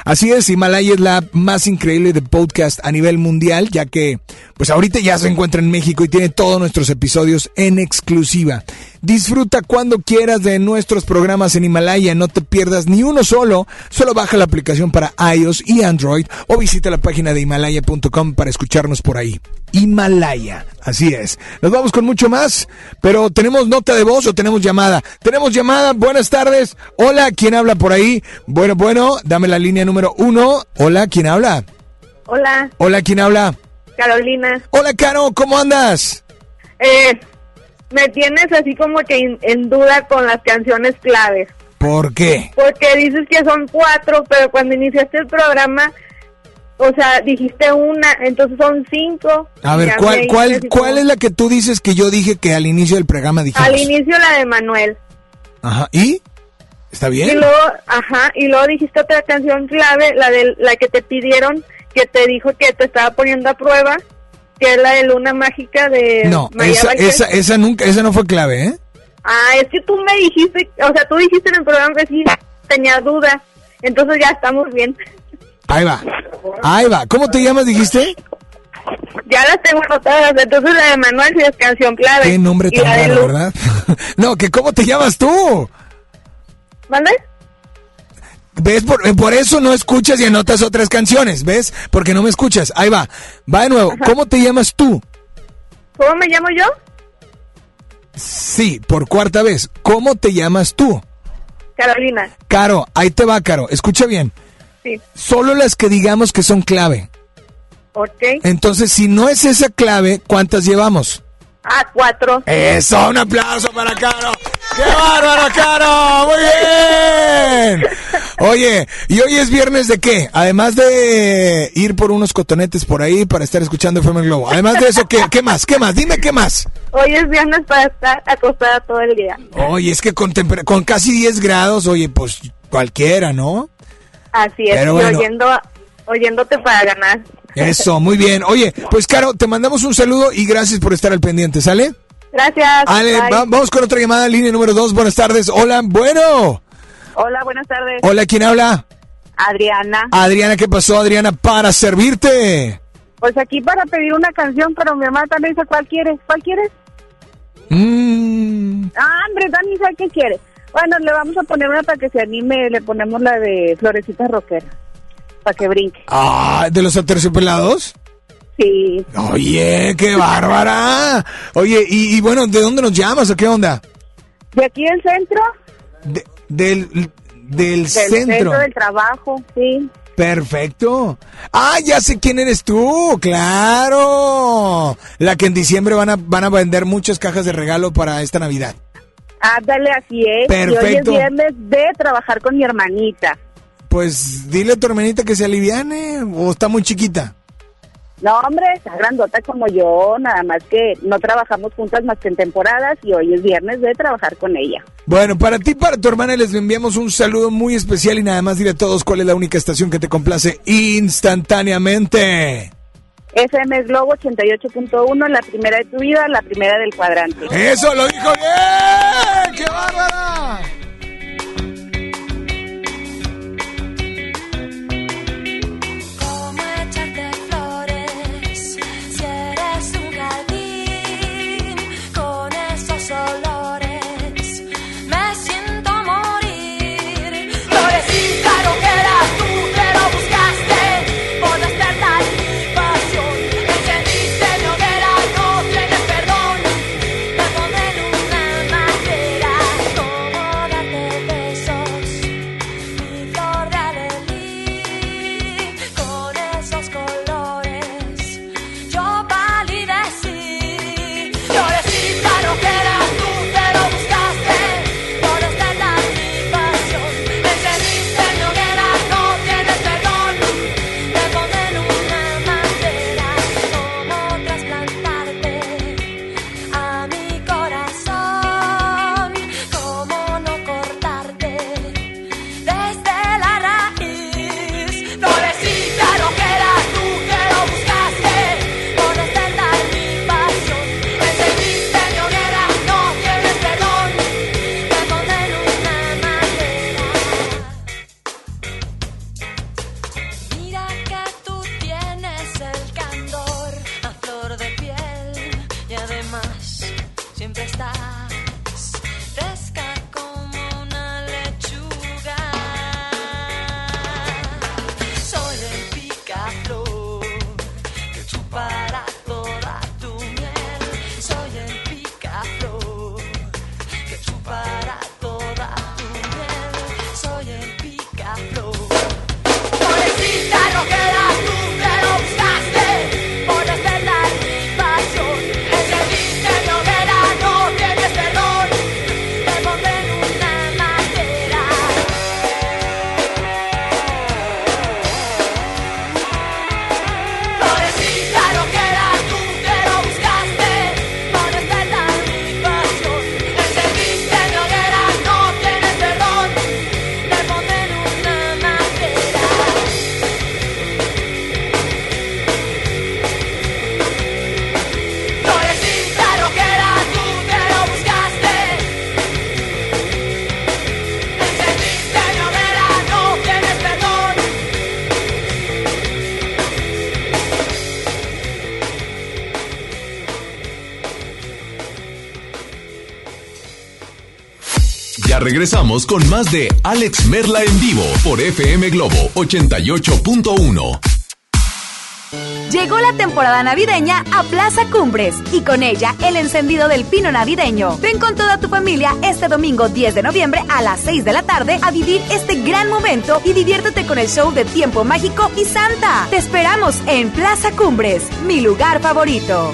Así es, Himalaya es la más increíble de podcast a nivel mundial, ya que pues ahorita ya se encuentra en México y tiene todos nuestros episodios en exclusiva. Disfruta cuando quieras de nuestros programas en Himalaya, no te pierdas ni uno solo. Solo baja la aplicación para iOS y Android o visita la página de himalaya.com para escucharnos por ahí. Himalaya, así es. Nos vamos con mucho más, pero tenemos nota de voz o tenemos llamada. Tenemos llamada, buenas tardes. Hola, ¿quién habla por ahí? Bueno, bueno, dame la línea número uno. Hola, ¿quién habla? Hola, Hola, ¿quién habla? Carolina. Hola, Caro, ¿cómo andas? Eh, me tienes así como que en, en duda con las canciones claves. ¿Por qué? Porque dices que son cuatro, pero cuando iniciaste el programa, o sea, dijiste una, entonces son cinco. A ver, ¿cuál, cuál, cuál es la que tú dices que yo dije que al inicio del programa dijimos? Al inicio la de Manuel. Ajá, ¿y? ¿Está Y bien? luego, ajá, y luego dijiste otra canción clave, la de la que te pidieron, que te dijo que te estaba poniendo a prueba, que es la de Luna Mágica de No, esa, Vázquez. esa, esa nunca, esa no fue clave, ¿eh? Ah, es que tú me dijiste, o sea, tú dijiste en el programa que sí tenía duda, entonces ya estamos bien. Ahí va, ahí va. ¿Cómo te llamas, dijiste? Ya las tengo anotadas, entonces la de Manuel sí es canción clave. Qué nombre tan raro, ¿verdad? no, que ¿cómo te llamas tú? ¿Mande? ¿Ves? Por, eh, por eso no escuchas y anotas otras canciones, ¿ves? Porque no me escuchas. Ahí va, va de nuevo. ¿Cómo te llamas tú? ¿Cómo me llamo yo? Sí, por cuarta vez. ¿Cómo te llamas tú? Carolina. Caro, ahí te va, Caro. Escucha bien. Sí. Solo las que digamos que son clave. Ok. Entonces, si no es esa clave, ¿cuántas llevamos? Ah, cuatro. Eso, un aplauso para Caro. ¡Qué bárbaro, Caro! ¡Muy bien! Oye, ¿y hoy es viernes de qué? Además de ir por unos cotonetes por ahí para estar escuchando FM Globo. Además de eso, ¿qué, qué más? ¿Qué más? Dime qué más. Hoy es viernes para estar acostada todo el día. Oye, es que con, con casi 10 grados, oye, pues cualquiera, ¿no? Así es, Pero y oyendo, oyéndote para ganar. Eso, muy bien. Oye, pues Caro, te mandamos un saludo y gracias por estar al pendiente, ¿sale? Gracias. Ale, bye. va- vamos con otra llamada, línea número 2. Buenas tardes. Hola, bueno. Hola, buenas tardes. Hola, ¿quién habla? Adriana. Adriana, ¿qué pasó, Adriana? Para servirte. Pues aquí para pedir una canción, pero mi mamá también dice, ¿cuál quieres? ¿Cuál quieres? Mm, Ah, hombre, Dani sabe qué quiere. Bueno, le vamos a poner una para que se anime, le ponemos la de Florecita Rockera, para que brinque. ah, ¿de los aterciopelados? Sí. Oye, qué bárbara. Oye, y, y bueno, ¿de dónde nos llamas o qué onda? ¿De aquí del centro? De- del, del, Del centro. del trabajo, sí. Perfecto. Ah, ya sé quién eres tú, claro. La que en diciembre van a, van a vender muchas cajas de regalo para esta Navidad. Ándale, así es. Y hoy es Perfecto. viernes de trabajar con mi hermanita. Pues dile a tu hermanita que se aliviane o está muy chiquita. No, hombre, está grandota como yo, nada más que no trabajamos juntas más que en temporadas y hoy es viernes de trabajar con ella. Bueno, para ti, para tu hermana, les enviamos un saludo muy especial y nada más dile a todos cuál es la única estación que te complace instantáneamente. FM Globo 88.1, la primera de tu vida, la primera del cuadrante. Eso lo dijo bien. ¡Qué bárbara! Regresamos con más de Alex Merla en vivo por FM Globo 88.1. Llegó la temporada navideña a Plaza Cumbres y con ella el encendido del pino navideño. Ven con toda tu familia este domingo 10 de noviembre a las 6 de la tarde a vivir este gran momento y diviértete con el show de Tiempo Mágico y Santa. Te esperamos en Plaza Cumbres, mi lugar favorito.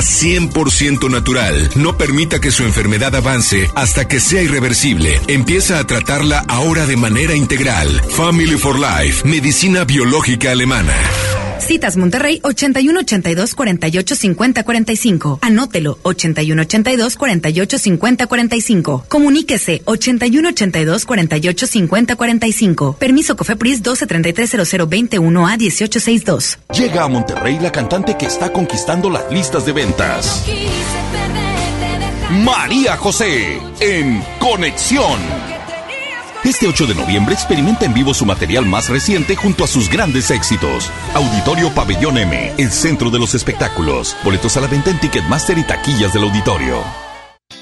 100% natural. No permita que su enfermedad avance hasta que sea irreversible. Empieza a tratarla ahora de manera integral. Family for Life, medicina biológica alemana. Citas Monterrey 81 82 48 50 45. Anótelo 81 82 48 50 45. Comuníquese 81 82 48 50 45. Permiso Cofepris 12 33 00 21 a 18 62. Llega a Monterrey la cantante que está conquistando las listas de ventas. María José en Conexión. Este 8 de noviembre experimenta en vivo su material más reciente junto a sus grandes éxitos. Auditorio Pabellón M, el centro de los espectáculos. Boletos a la venta en Ticketmaster y taquillas del auditorio.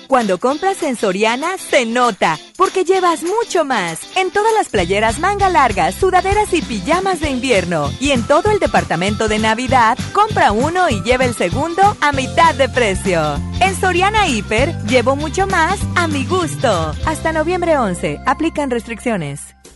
Cuando compras en Soriana, se nota, porque llevas mucho más. En todas las playeras manga largas, sudaderas y pijamas de invierno. Y en todo el departamento de Navidad, compra uno y lleva el segundo a mitad de precio. En Soriana Hiper, llevo mucho más a mi gusto. Hasta noviembre 11, aplican restricciones.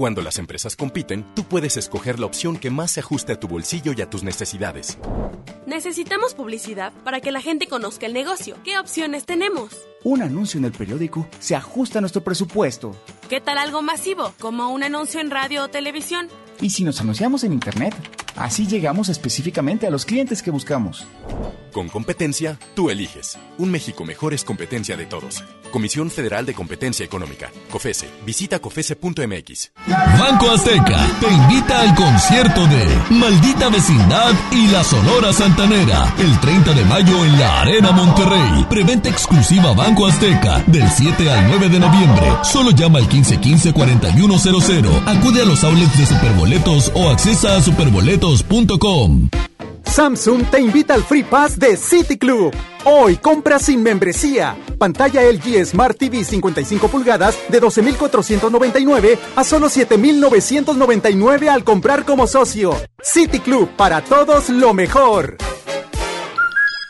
Cuando las empresas compiten, tú puedes escoger la opción que más se ajuste a tu bolsillo y a tus necesidades. Necesitamos publicidad para que la gente conozca el negocio. ¿Qué opciones tenemos? Un anuncio en el periódico se ajusta a nuestro presupuesto. ¿Qué tal algo masivo, como un anuncio en radio o televisión? ¿Y si nos anunciamos en Internet? Así llegamos específicamente a los clientes que buscamos. Con competencia, tú eliges. Un México mejor es competencia de todos. Comisión Federal de Competencia Económica. COFESE. Visita COFESE.mx. Banco Azteca te invita al concierto de Maldita Vecindad y la Sonora Santanera el 30 de mayo en la Arena Monterrey. Preventa exclusiva Banco Azteca del 7 al 9 de noviembre. Solo llama al 1515-4100. Acude a los outlets de Superboletos o accesa a superboletos.com. Samsung te invita al Free Pass de City Club. Hoy compra sin membresía. Pantalla LG Smart TV 55 pulgadas de 12.499 a solo 7.999 al comprar como socio. City Club, para todos lo mejor.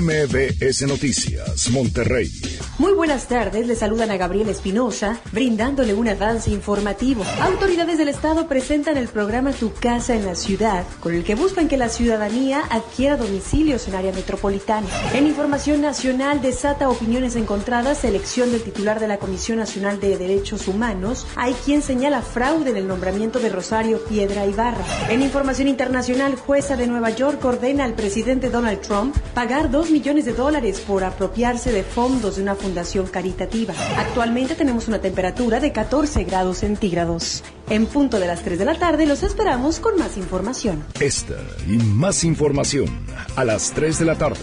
MBS Noticias, Monterrey. Muy buenas tardes, le saludan a Gabriel Espinosa, brindándole un avance informativo. Autoridades del Estado presentan el programa Tu Casa en la Ciudad, con el que buscan que la ciudadanía adquiera domicilios en área metropolitana. En información nacional desata opiniones encontradas, elección del titular de la Comisión Nacional de Derechos Humanos. Hay quien señala fraude en el nombramiento de Rosario Piedra Ibarra. En información internacional, jueza de Nueva York ordena al presidente Donald Trump pagar dos millones de dólares por apropiarse de fondos de una fundación caritativa. Actualmente tenemos una temperatura de 14 grados centígrados. En punto de las 3 de la tarde los esperamos con más información. Esta y más información a las 3 de la tarde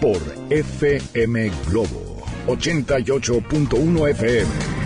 por FM Globo 88.1 FM.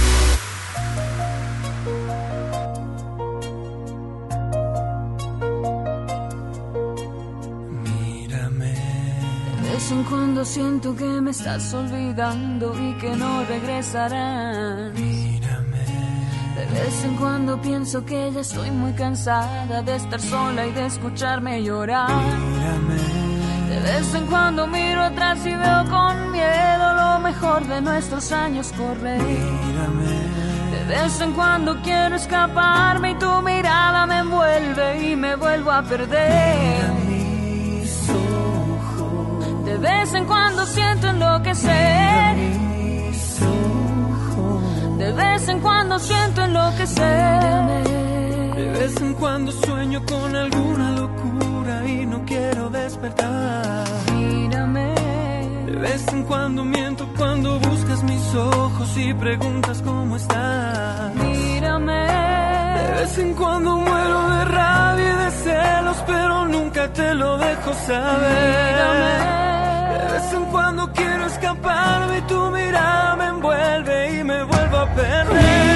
Siento que me estás olvidando y que no regresarás. Mírame. De vez en cuando pienso que ya estoy muy cansada de estar sola y de escucharme llorar. De vez en cuando miro atrás y veo con miedo lo mejor de nuestros años correr. De vez en cuando quiero escaparme y tu mirada me envuelve y me vuelvo a perder. De vez en cuando siento enloquecer. De vez en cuando siento enloquecer. De vez en cuando sueño con alguna locura y no quiero despertar. Mírame. De vez en cuando miento cuando buscas mis ojos y preguntas cómo estás. Mírame. De vez en cuando muero de rabia y de celos, pero nunca te lo dejo saber. De vez en cuando quiero escaparme y tu mirada me envuelve y me vuelvo a perder.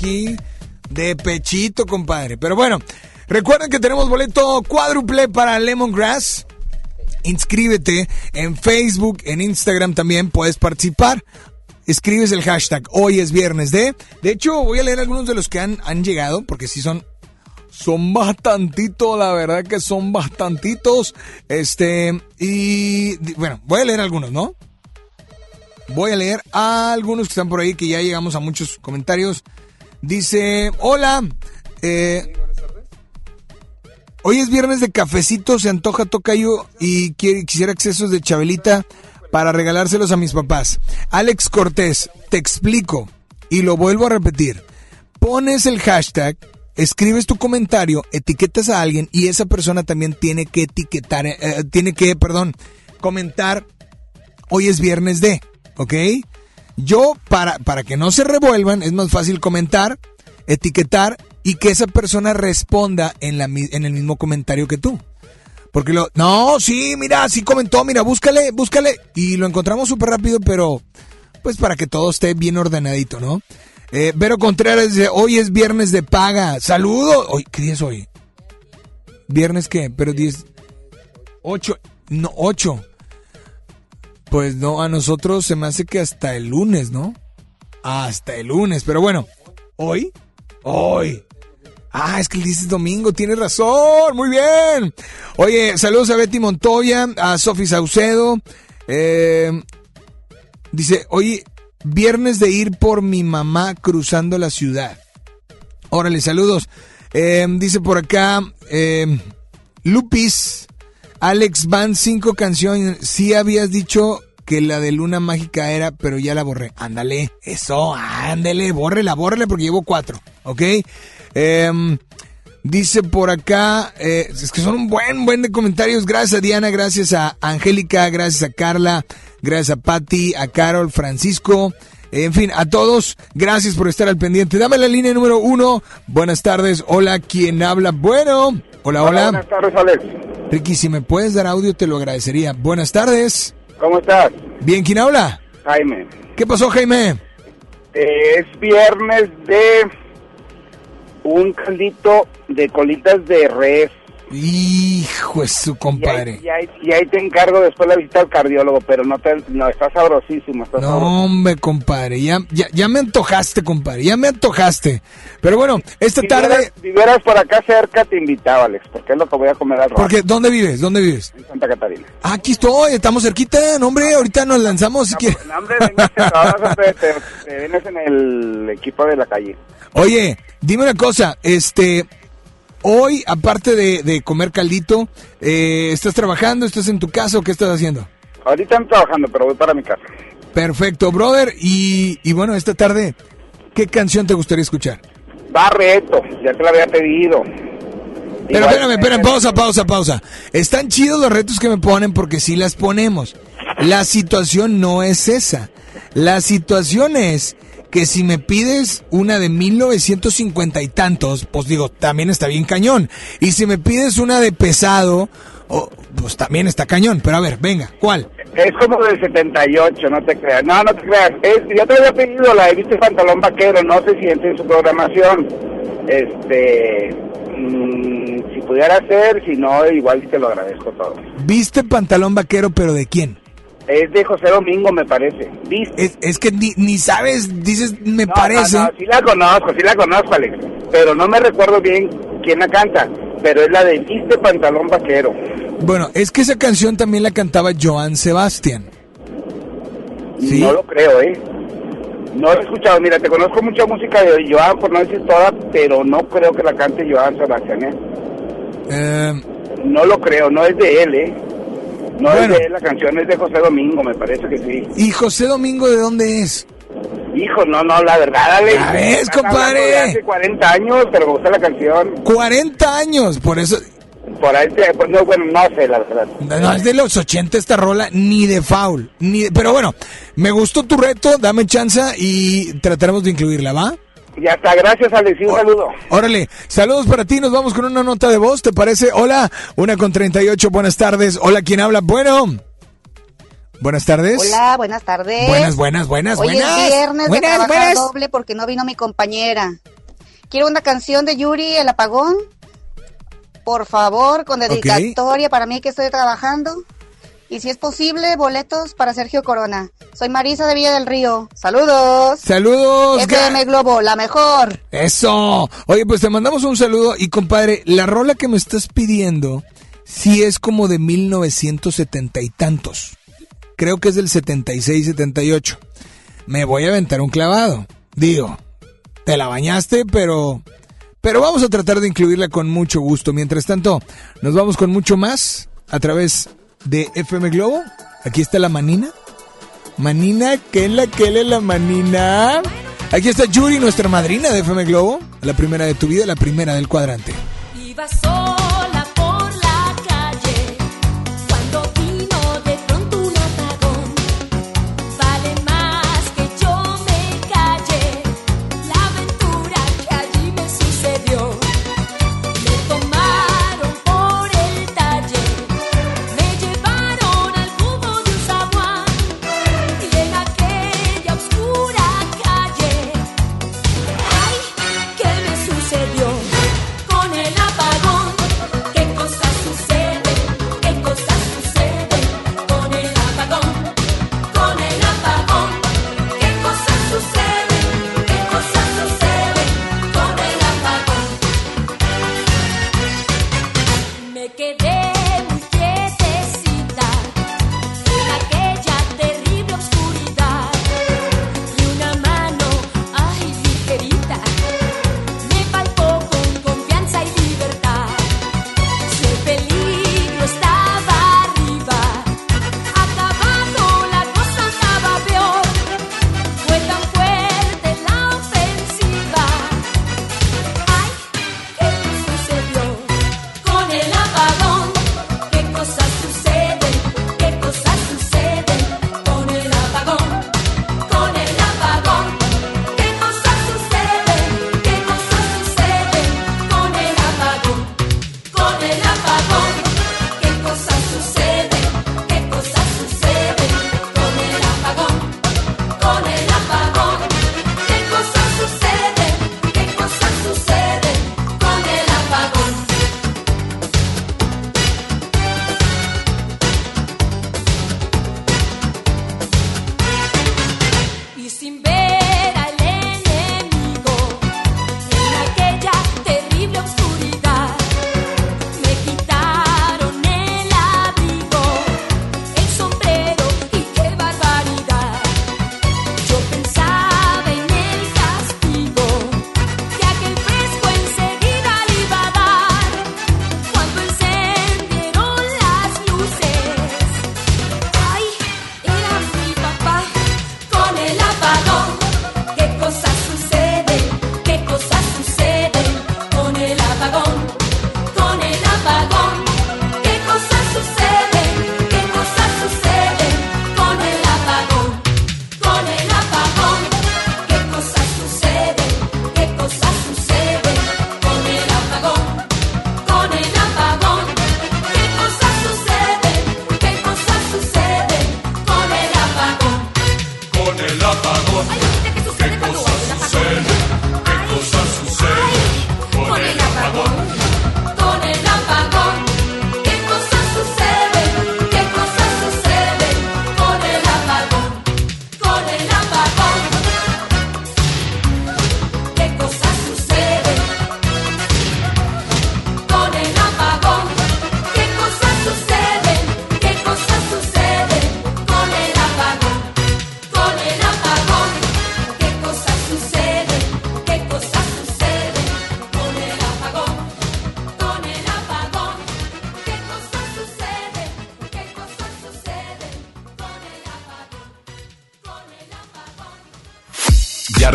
De pechito, compadre. Pero bueno, recuerden que tenemos boleto cuádruple para Lemongrass. Inscríbete en Facebook, en Instagram también puedes participar. Escribes el hashtag hoy es viernes de. De hecho, voy a leer algunos de los que han, han llegado, porque sí son. Son bastantitos, la verdad que son bastantitos. Este. Y. Bueno, voy a leer algunos, ¿no? Voy a leer a algunos que están por ahí, que ya llegamos a muchos comentarios. Dice, hola, eh, hoy es viernes de cafecito, se antoja tocayo y quiere- quisiera accesos de Chabelita para regalárselos a mis papás. Alex Cortés, te explico y lo vuelvo a repetir. Pones el hashtag, escribes tu comentario, etiquetas a alguien y esa persona también tiene que etiquetar, eh, eh, tiene que, perdón, comentar hoy es viernes de, ¿ok? Yo, para, para que no se revuelvan, es más fácil comentar, etiquetar y que esa persona responda en, la, en el mismo comentario que tú. Porque lo, no, sí, mira, sí comentó, mira, búscale, búscale. Y lo encontramos súper rápido, pero pues para que todo esté bien ordenadito, ¿no? Eh, Vero Contreras dice, hoy es viernes de paga. Saludo. Hoy, ¿Qué día es hoy? ¿Viernes qué? Pero 10... 8. No, 8. Pues no, a nosotros se me hace que hasta el lunes, ¿no? Hasta el lunes, pero bueno, hoy, hoy. Ah, es que el 10 es domingo, tienes razón, muy bien. Oye, saludos a Betty Montoya, a Sofi Saucedo. Eh, dice, oye, viernes de ir por mi mamá cruzando la ciudad. Órale, saludos. Eh, dice por acá, eh, Lupis, Alex Van, cinco canciones. Sí habías dicho que la de Luna Mágica era, pero ya la borré. Ándale, eso, ándale, bórrela, bórrela porque llevo cuatro, ¿ok? Em, Dice por acá, eh, es que son un buen, buen de comentarios. Gracias a Diana, gracias a Angélica, gracias a Carla, gracias a Patti, a Carol, Francisco. En fin, a todos, gracias por estar al pendiente. Dame la línea número uno. Buenas tardes. Hola, ¿quién habla? Bueno. Hola, hola. Buenas tardes, Alex. Ricky, si me puedes dar audio, te lo agradecería. Buenas tardes. ¿Cómo estás? Bien, ¿quién habla? Jaime. ¿Qué pasó, Jaime? Eh, es viernes de un caldito de colitas de res. Hijo de su compadre. Y ahí, y ahí te encargo después la visita al cardiólogo, pero no te, no, está sabrosísimo, está sabrosísimo. No, hombre, compadre, ya, ya, ya me antojaste, compadre, ya me antojaste. Pero bueno, esta Si tarde, vieras- Si vieras por acá cerca, te invitaba, Alex, porque es lo que voy a comer al rato. porque ¿dónde vives? ¿Dónde vives? En Santa Catarina. Ah, aquí estoy, estamos cerquita, no, hombre, ahorita nos lanzamos si quieres. No, hombre, vengas, te- te vienes en el equipo de la calle. Oye, dime una cosa, este, hoy, aparte de, de comer caldito, eh, ¿estás trabajando? ¿Estás en tu casa o qué estás haciendo? Ahorita ando trabajando, pero voy para mi casa. Perfecto, brother, y, y bueno, esta tarde, ¿qué canción te gustaría escuchar? Barreto, ya te lo había pedido. Pero espérame, espérame, pausa, pausa, pausa. Están chidos los retos que me ponen porque sí las ponemos. La situación no es esa. La situación es que si me pides una de 1950 y tantos, pues digo, también está bien cañón. Y si me pides una de pesado, oh, pues también está cañón. Pero a ver, venga, ¿cuál? Es como del 78, no te creas. No, no te creas. Es, yo te había pedido la de Viste Pantalón Vaquero, no sé si entra en su programación. Este, mm, si pudiera ser, si no, igual te lo agradezco todo. ¿Viste pantalón vaquero, pero de quién? Es de José Domingo, me parece. ¿Viste? Es, es que ni, ni sabes, dices, me No, parece. No, no, sí la conozco, sí la conozco, Alex. Pero no me recuerdo bien quién la canta. Pero es la de Viste Pantalón Vaquero. Bueno, es que esa canción también la cantaba Joan Sebastián. ¿Sí? No lo creo, ¿eh? No lo he escuchado. Mira, te conozco mucha música de Joan, por no decir toda, pero no creo que la cante Joan Sebastián, ¿eh? Eh, No lo creo, no es de él, ¿eh? No Bueno. es de la canción es de José Domingo, me parece que sí. ¿Y José Domingo de dónde es? Hijo, no, no, la verdad, dale. Ya ves, compadre. Hace 40 años, pero me gusta la canción. 40 años, por eso. Por ahí, pues, no, bueno, no sé, la verdad. No, es de los 80 esta rola, ni de foul. Ni de- pero bueno, me gustó tu reto, dame chance y trataremos de incluirla, ¿va? Ya está, gracias, Alex, y un saludo. Órale, saludos para ti, nos vamos con una nota de voz, ¿te parece? Hola, una con 38, buenas tardes. Hola, ¿quién habla? Bueno. Buenas tardes. Hola, buenas tardes. Buenas, buenas, buenas, Hoy buenas. es viernes Buenas, de trabajar buenas. doble porque no vino mi compañera. Quiero una canción de Yuri, El Apagón. Por favor, con dedicatoria para mí que estoy trabajando. Y si es posible, boletos para Sergio Corona. Soy Marisa de Villa del Río. Saludos. Saludos. FM Globo, la mejor. Eso. Oye, pues te mandamos un saludo y compadre, la rola que me estás pidiendo sí es como de 1970 y tantos. Creo que es del 76, 78. Me voy a aventar un clavado. Digo, te la bañaste, pero pero vamos a tratar de incluirla con mucho gusto. Mientras tanto, nos vamos con mucho más a través de FM Globo. Aquí está la manina. Manina, ¿qué es la que es la manina? Aquí está Yuri, nuestra madrina de FM Globo. La primera de tu vida, la primera del cuadrante.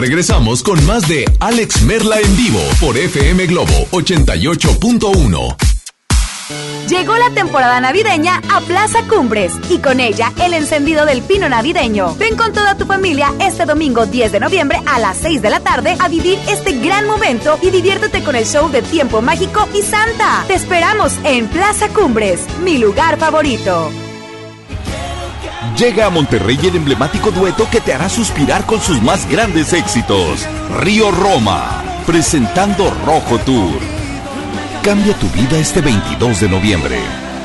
Regresamos con más de Alex Merla en vivo por FM Globo 88.1. Llegó la temporada navideña a Plaza Cumbres y con ella el encendido del pino navideño. Ven con toda tu familia este domingo 10 de noviembre a las 6 de la tarde a vivir este gran momento y diviértete con el show de Tiempo Mágico y Santa. Te esperamos en Plaza Cumbres, mi lugar favorito. Llega a Monterrey el emblemático dueto que te hará suspirar con sus más grandes éxitos. Río Roma, presentando Rojo Tour. Cambia tu vida este 22 de noviembre.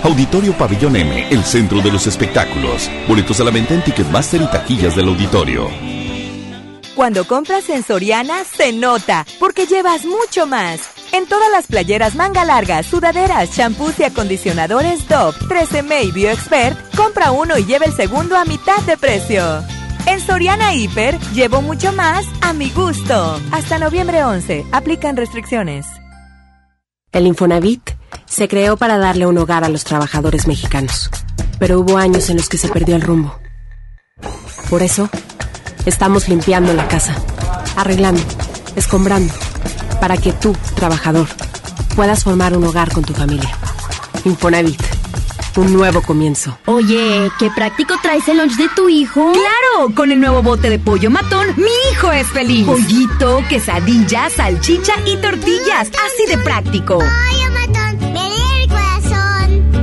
Auditorio Pabellón M, el centro de los espectáculos. Boletos a la venta en Ticketmaster y taquillas del auditorio. Cuando compras en Soriana, se nota, porque llevas mucho más. En todas las playeras manga larga, sudaderas, champús y acondicionadores Dove, 13M y BioExpert, compra uno y lleva el segundo a mitad de precio. En Soriana Hiper, llevo mucho más a mi gusto. Hasta noviembre 11, aplican restricciones. El Infonavit se creó para darle un hogar a los trabajadores mexicanos, pero hubo años en los que se perdió el rumbo. Por eso, estamos limpiando la casa, arreglando, escombrando, para que tú, trabajador, puedas formar un hogar con tu familia. Infonavit, un nuevo comienzo. Oye, qué práctico traes el lunch de tu hijo. Claro, con el nuevo bote de pollo matón, mi hijo es feliz. Pollito, quesadilla, salchicha y tortillas, así de práctico.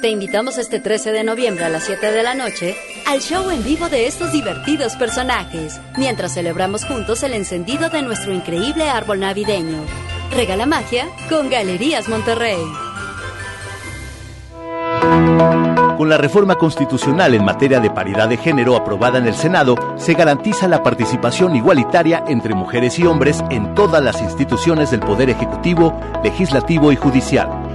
Te invitamos este 13 de noviembre a las 7 de la noche al show en vivo de estos divertidos personajes, mientras celebramos juntos el encendido de nuestro increíble árbol navideño. Regala magia con Galerías Monterrey. Con la reforma constitucional en materia de paridad de género aprobada en el Senado, se garantiza la participación igualitaria entre mujeres y hombres en todas las instituciones del Poder Ejecutivo, Legislativo y Judicial.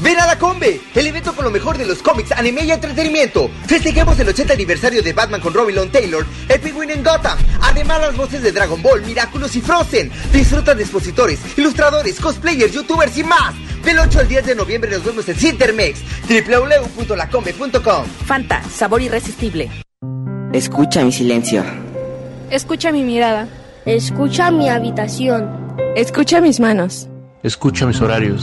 Ven a la Combe, el evento con lo mejor de los cómics, anime y entretenimiento. Festejemos el 80 aniversario de Batman con Robin Long Taylor, el Penguin en Gotham. Además, las voces de Dragon Ball, Miraculous y Frozen. Disfruta de expositores, ilustradores, cosplayers, youtubers y más. Del 8 al 10 de noviembre nos vemos en Cintermex, www.lacombe.com. Fanta, sabor irresistible. Escucha mi silencio. Escucha mi mirada. Escucha mi habitación. Escucha mis manos. Escucha mis horarios.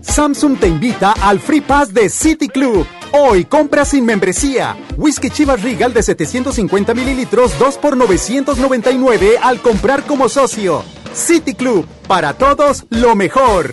Samsung te invita al Free Pass de City Club. Hoy compra sin membresía. Whisky Chivas Regal de 750 mililitros, 2 por 999 al comprar como socio. City Club, para todos lo mejor.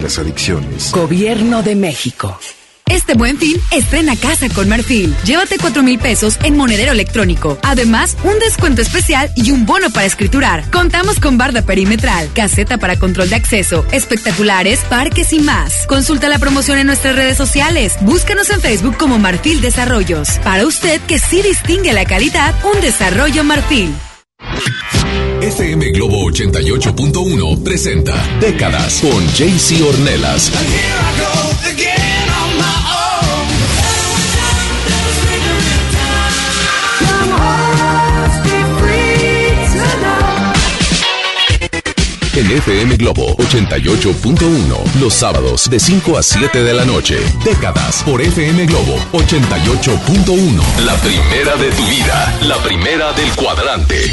las Adicciones. Gobierno de México. Este buen fin, estrena casa con Marfil. Llévate 4 mil pesos en monedero electrónico. Además, un descuento especial y un bono para escriturar. Contamos con barda perimetral, caseta para control de acceso, espectaculares, parques y más. Consulta la promoción en nuestras redes sociales. Búscanos en Facebook como Marfil Desarrollos. Para usted que sí distingue la calidad, un desarrollo Marfil. FM Globo 88.1 presenta Décadas con JC Ornelas. En FM Globo 88.1, los sábados de 5 a 7 de la noche. Décadas por FM Globo 88.1. La primera de tu vida, la primera del cuadrante.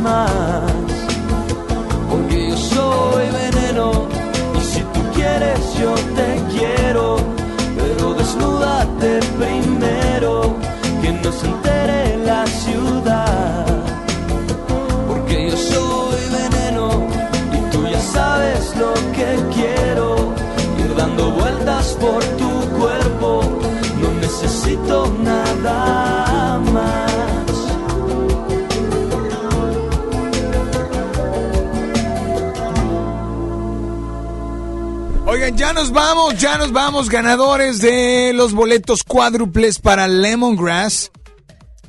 mesma. Ya nos vamos, ya nos vamos, ganadores de los boletos cuádruples para Lemongrass.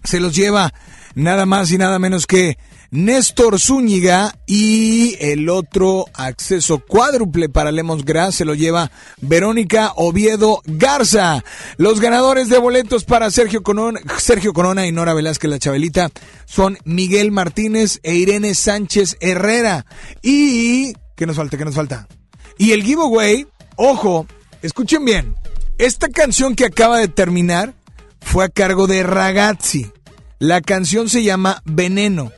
Se los lleva nada más y nada menos que Néstor Zúñiga y el otro acceso cuádruple para Lemongrass se lo lleva Verónica Oviedo Garza. Los ganadores de boletos para Sergio Corona, Sergio Corona y Nora Velázquez la Chabelita son Miguel Martínez e Irene Sánchez Herrera. Y... ¿Qué nos falta? ¿Qué nos falta? Y el giveaway, ojo, escuchen bien. Esta canción que acaba de terminar fue a cargo de Ragazzi. La canción se llama Veneno.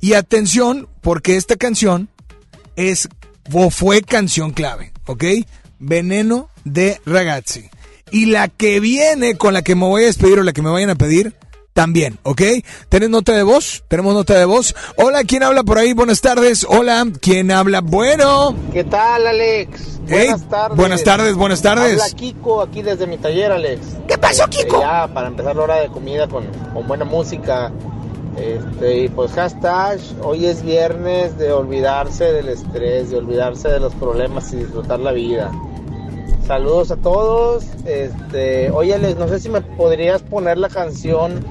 Y atención, porque esta canción es o fue canción clave, ¿ok? Veneno de Ragazzi. Y la que viene, con la que me voy a despedir o la que me vayan a pedir, también, ¿ok? ¿Tenés nota de voz? Tenemos nota de voz. Hola, ¿quién habla por ahí? Buenas tardes. Hola, ¿quién habla? Bueno. ¿Qué tal, Alex? Hey, buenas tardes. buenas tardes, buenas tardes. Habla Kiko aquí desde mi taller, Alex. ¿Qué pasó, Kiko? Este, ya, para empezar la hora de comida con, con buena música. Este, y pues hashtag, hoy es viernes de olvidarse del estrés, de olvidarse de los problemas y disfrutar la vida. Saludos a todos. Este, oye no sé si me podrías poner la canción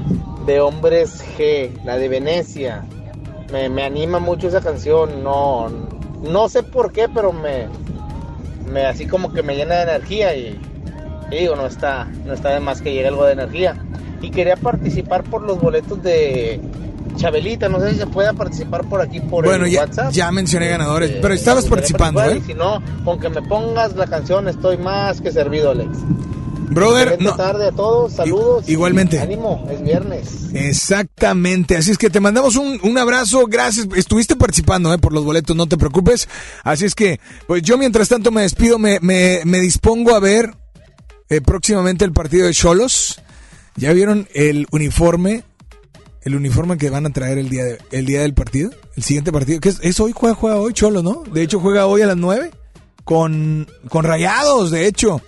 de Hombres G, la de Venecia. Me, me anima mucho esa canción. No, no sé por qué, pero me, me así como que me llena de energía y, y digo, no está, no está de más que llegue algo de energía. Y quería participar por los boletos de Chabelita, no sé si se pueda participar por aquí por Bueno, el ya, WhatsApp. ya mencioné ganadores, Eh, pero estabas participando, ¿eh? Si no, con que me pongas la canción estoy más que servido, Alex. Brother, no. tarde a todos, saludos. igualmente. Ánimo, es viernes. Exactamente, así es que te mandamos un, un abrazo, gracias, estuviste participando eh, por los boletos, no te preocupes, así es que, pues yo mientras tanto me despido, me, me, me dispongo a ver eh, próximamente el partido de Cholos, ¿ya vieron el uniforme? El uniforme que van a traer el día, el día del partido, el siguiente partido, que es, hoy, juega, juega hoy Cholos, ¿no? De hecho juega hoy a las 9 con, con Rayados, de hecho.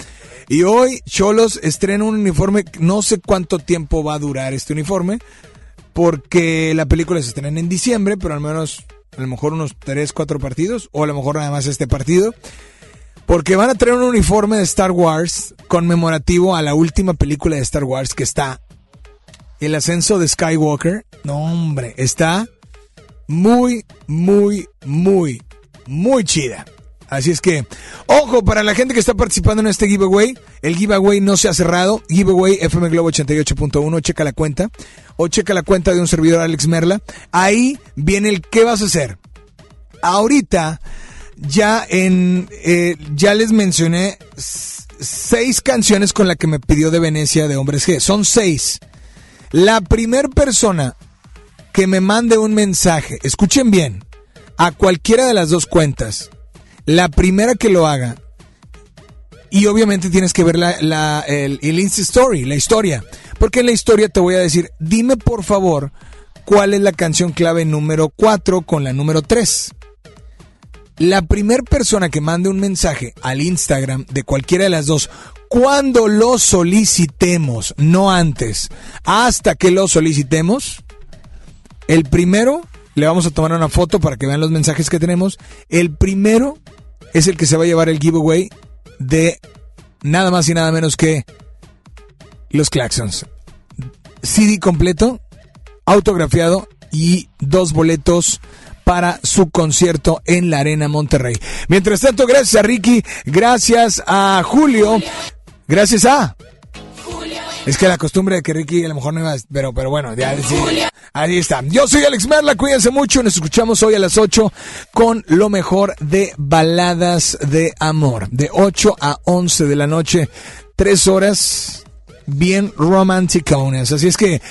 Y hoy Cholos estrena un uniforme, no sé cuánto tiempo va a durar este uniforme, porque la película se estrena en diciembre, pero al menos, a lo mejor unos 3, 4 partidos, o a lo mejor nada más este partido, porque van a traer un uniforme de Star Wars conmemorativo a la última película de Star Wars que está, el ascenso de Skywalker, no hombre, está muy, muy, muy, muy chida. Así es que, ojo, para la gente que está participando en este giveaway, el giveaway no se ha cerrado. Giveaway FM Globo 88.1, checa la cuenta. O checa la cuenta de un servidor Alex Merla. Ahí viene el qué vas a hacer. Ahorita, ya en, eh, ya les mencioné seis canciones con la que me pidió de Venecia de Hombres G. Son seis. La primer persona que me mande un mensaje, escuchen bien, a cualquiera de las dos cuentas, la primera que lo haga, y obviamente tienes que ver la, la- el, el Insta Story, la historia, porque en la historia te voy a decir, dime por favor cuál es la canción clave número 4 con la número 3. La primer persona que mande un mensaje al Instagram de cualquiera de las dos, cuando lo solicitemos, no antes, hasta que lo solicitemos, el primero, le vamos a tomar una foto para que vean los mensajes que tenemos. El primero es el que se va a llevar el giveaway de nada más y nada menos que los Claxons. CD completo, autografiado y dos boletos para su concierto en la Arena Monterrey. Mientras tanto, gracias a Ricky, gracias a Julio, gracias a... Es que la costumbre de que Ricky a lo mejor no iba a... Pero, pero bueno, ya sí. Ahí está. Yo soy Alex Merla, cuídense mucho. Nos escuchamos hoy a las 8 con lo mejor de baladas de amor. De 8 a 11 de la noche. Tres horas bien romanticones. Así es que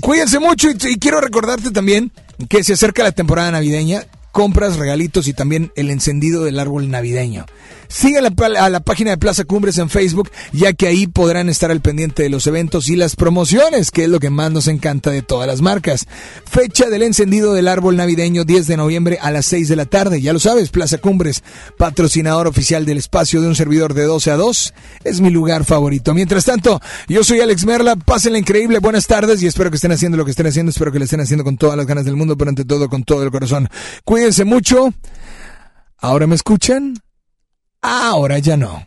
cuídense mucho y, y quiero recordarte también que se acerca la temporada navideña. Compras, regalitos y también el encendido del árbol navideño. Sigue a la, a la página de Plaza Cumbres en Facebook, ya que ahí podrán estar al pendiente de los eventos y las promociones, que es lo que más nos encanta de todas las marcas. Fecha del encendido del árbol navideño 10 de noviembre a las 6 de la tarde. Ya lo sabes, Plaza Cumbres, patrocinador oficial del espacio de un servidor de 12 a 2, es mi lugar favorito. Mientras tanto, yo soy Alex Merla, pásenla increíble, buenas tardes y espero que estén haciendo lo que estén haciendo, espero que lo estén haciendo con todas las ganas del mundo, pero ante todo con todo el corazón. Cuídense mucho. ¿Ahora me escuchan? Ahora ya no.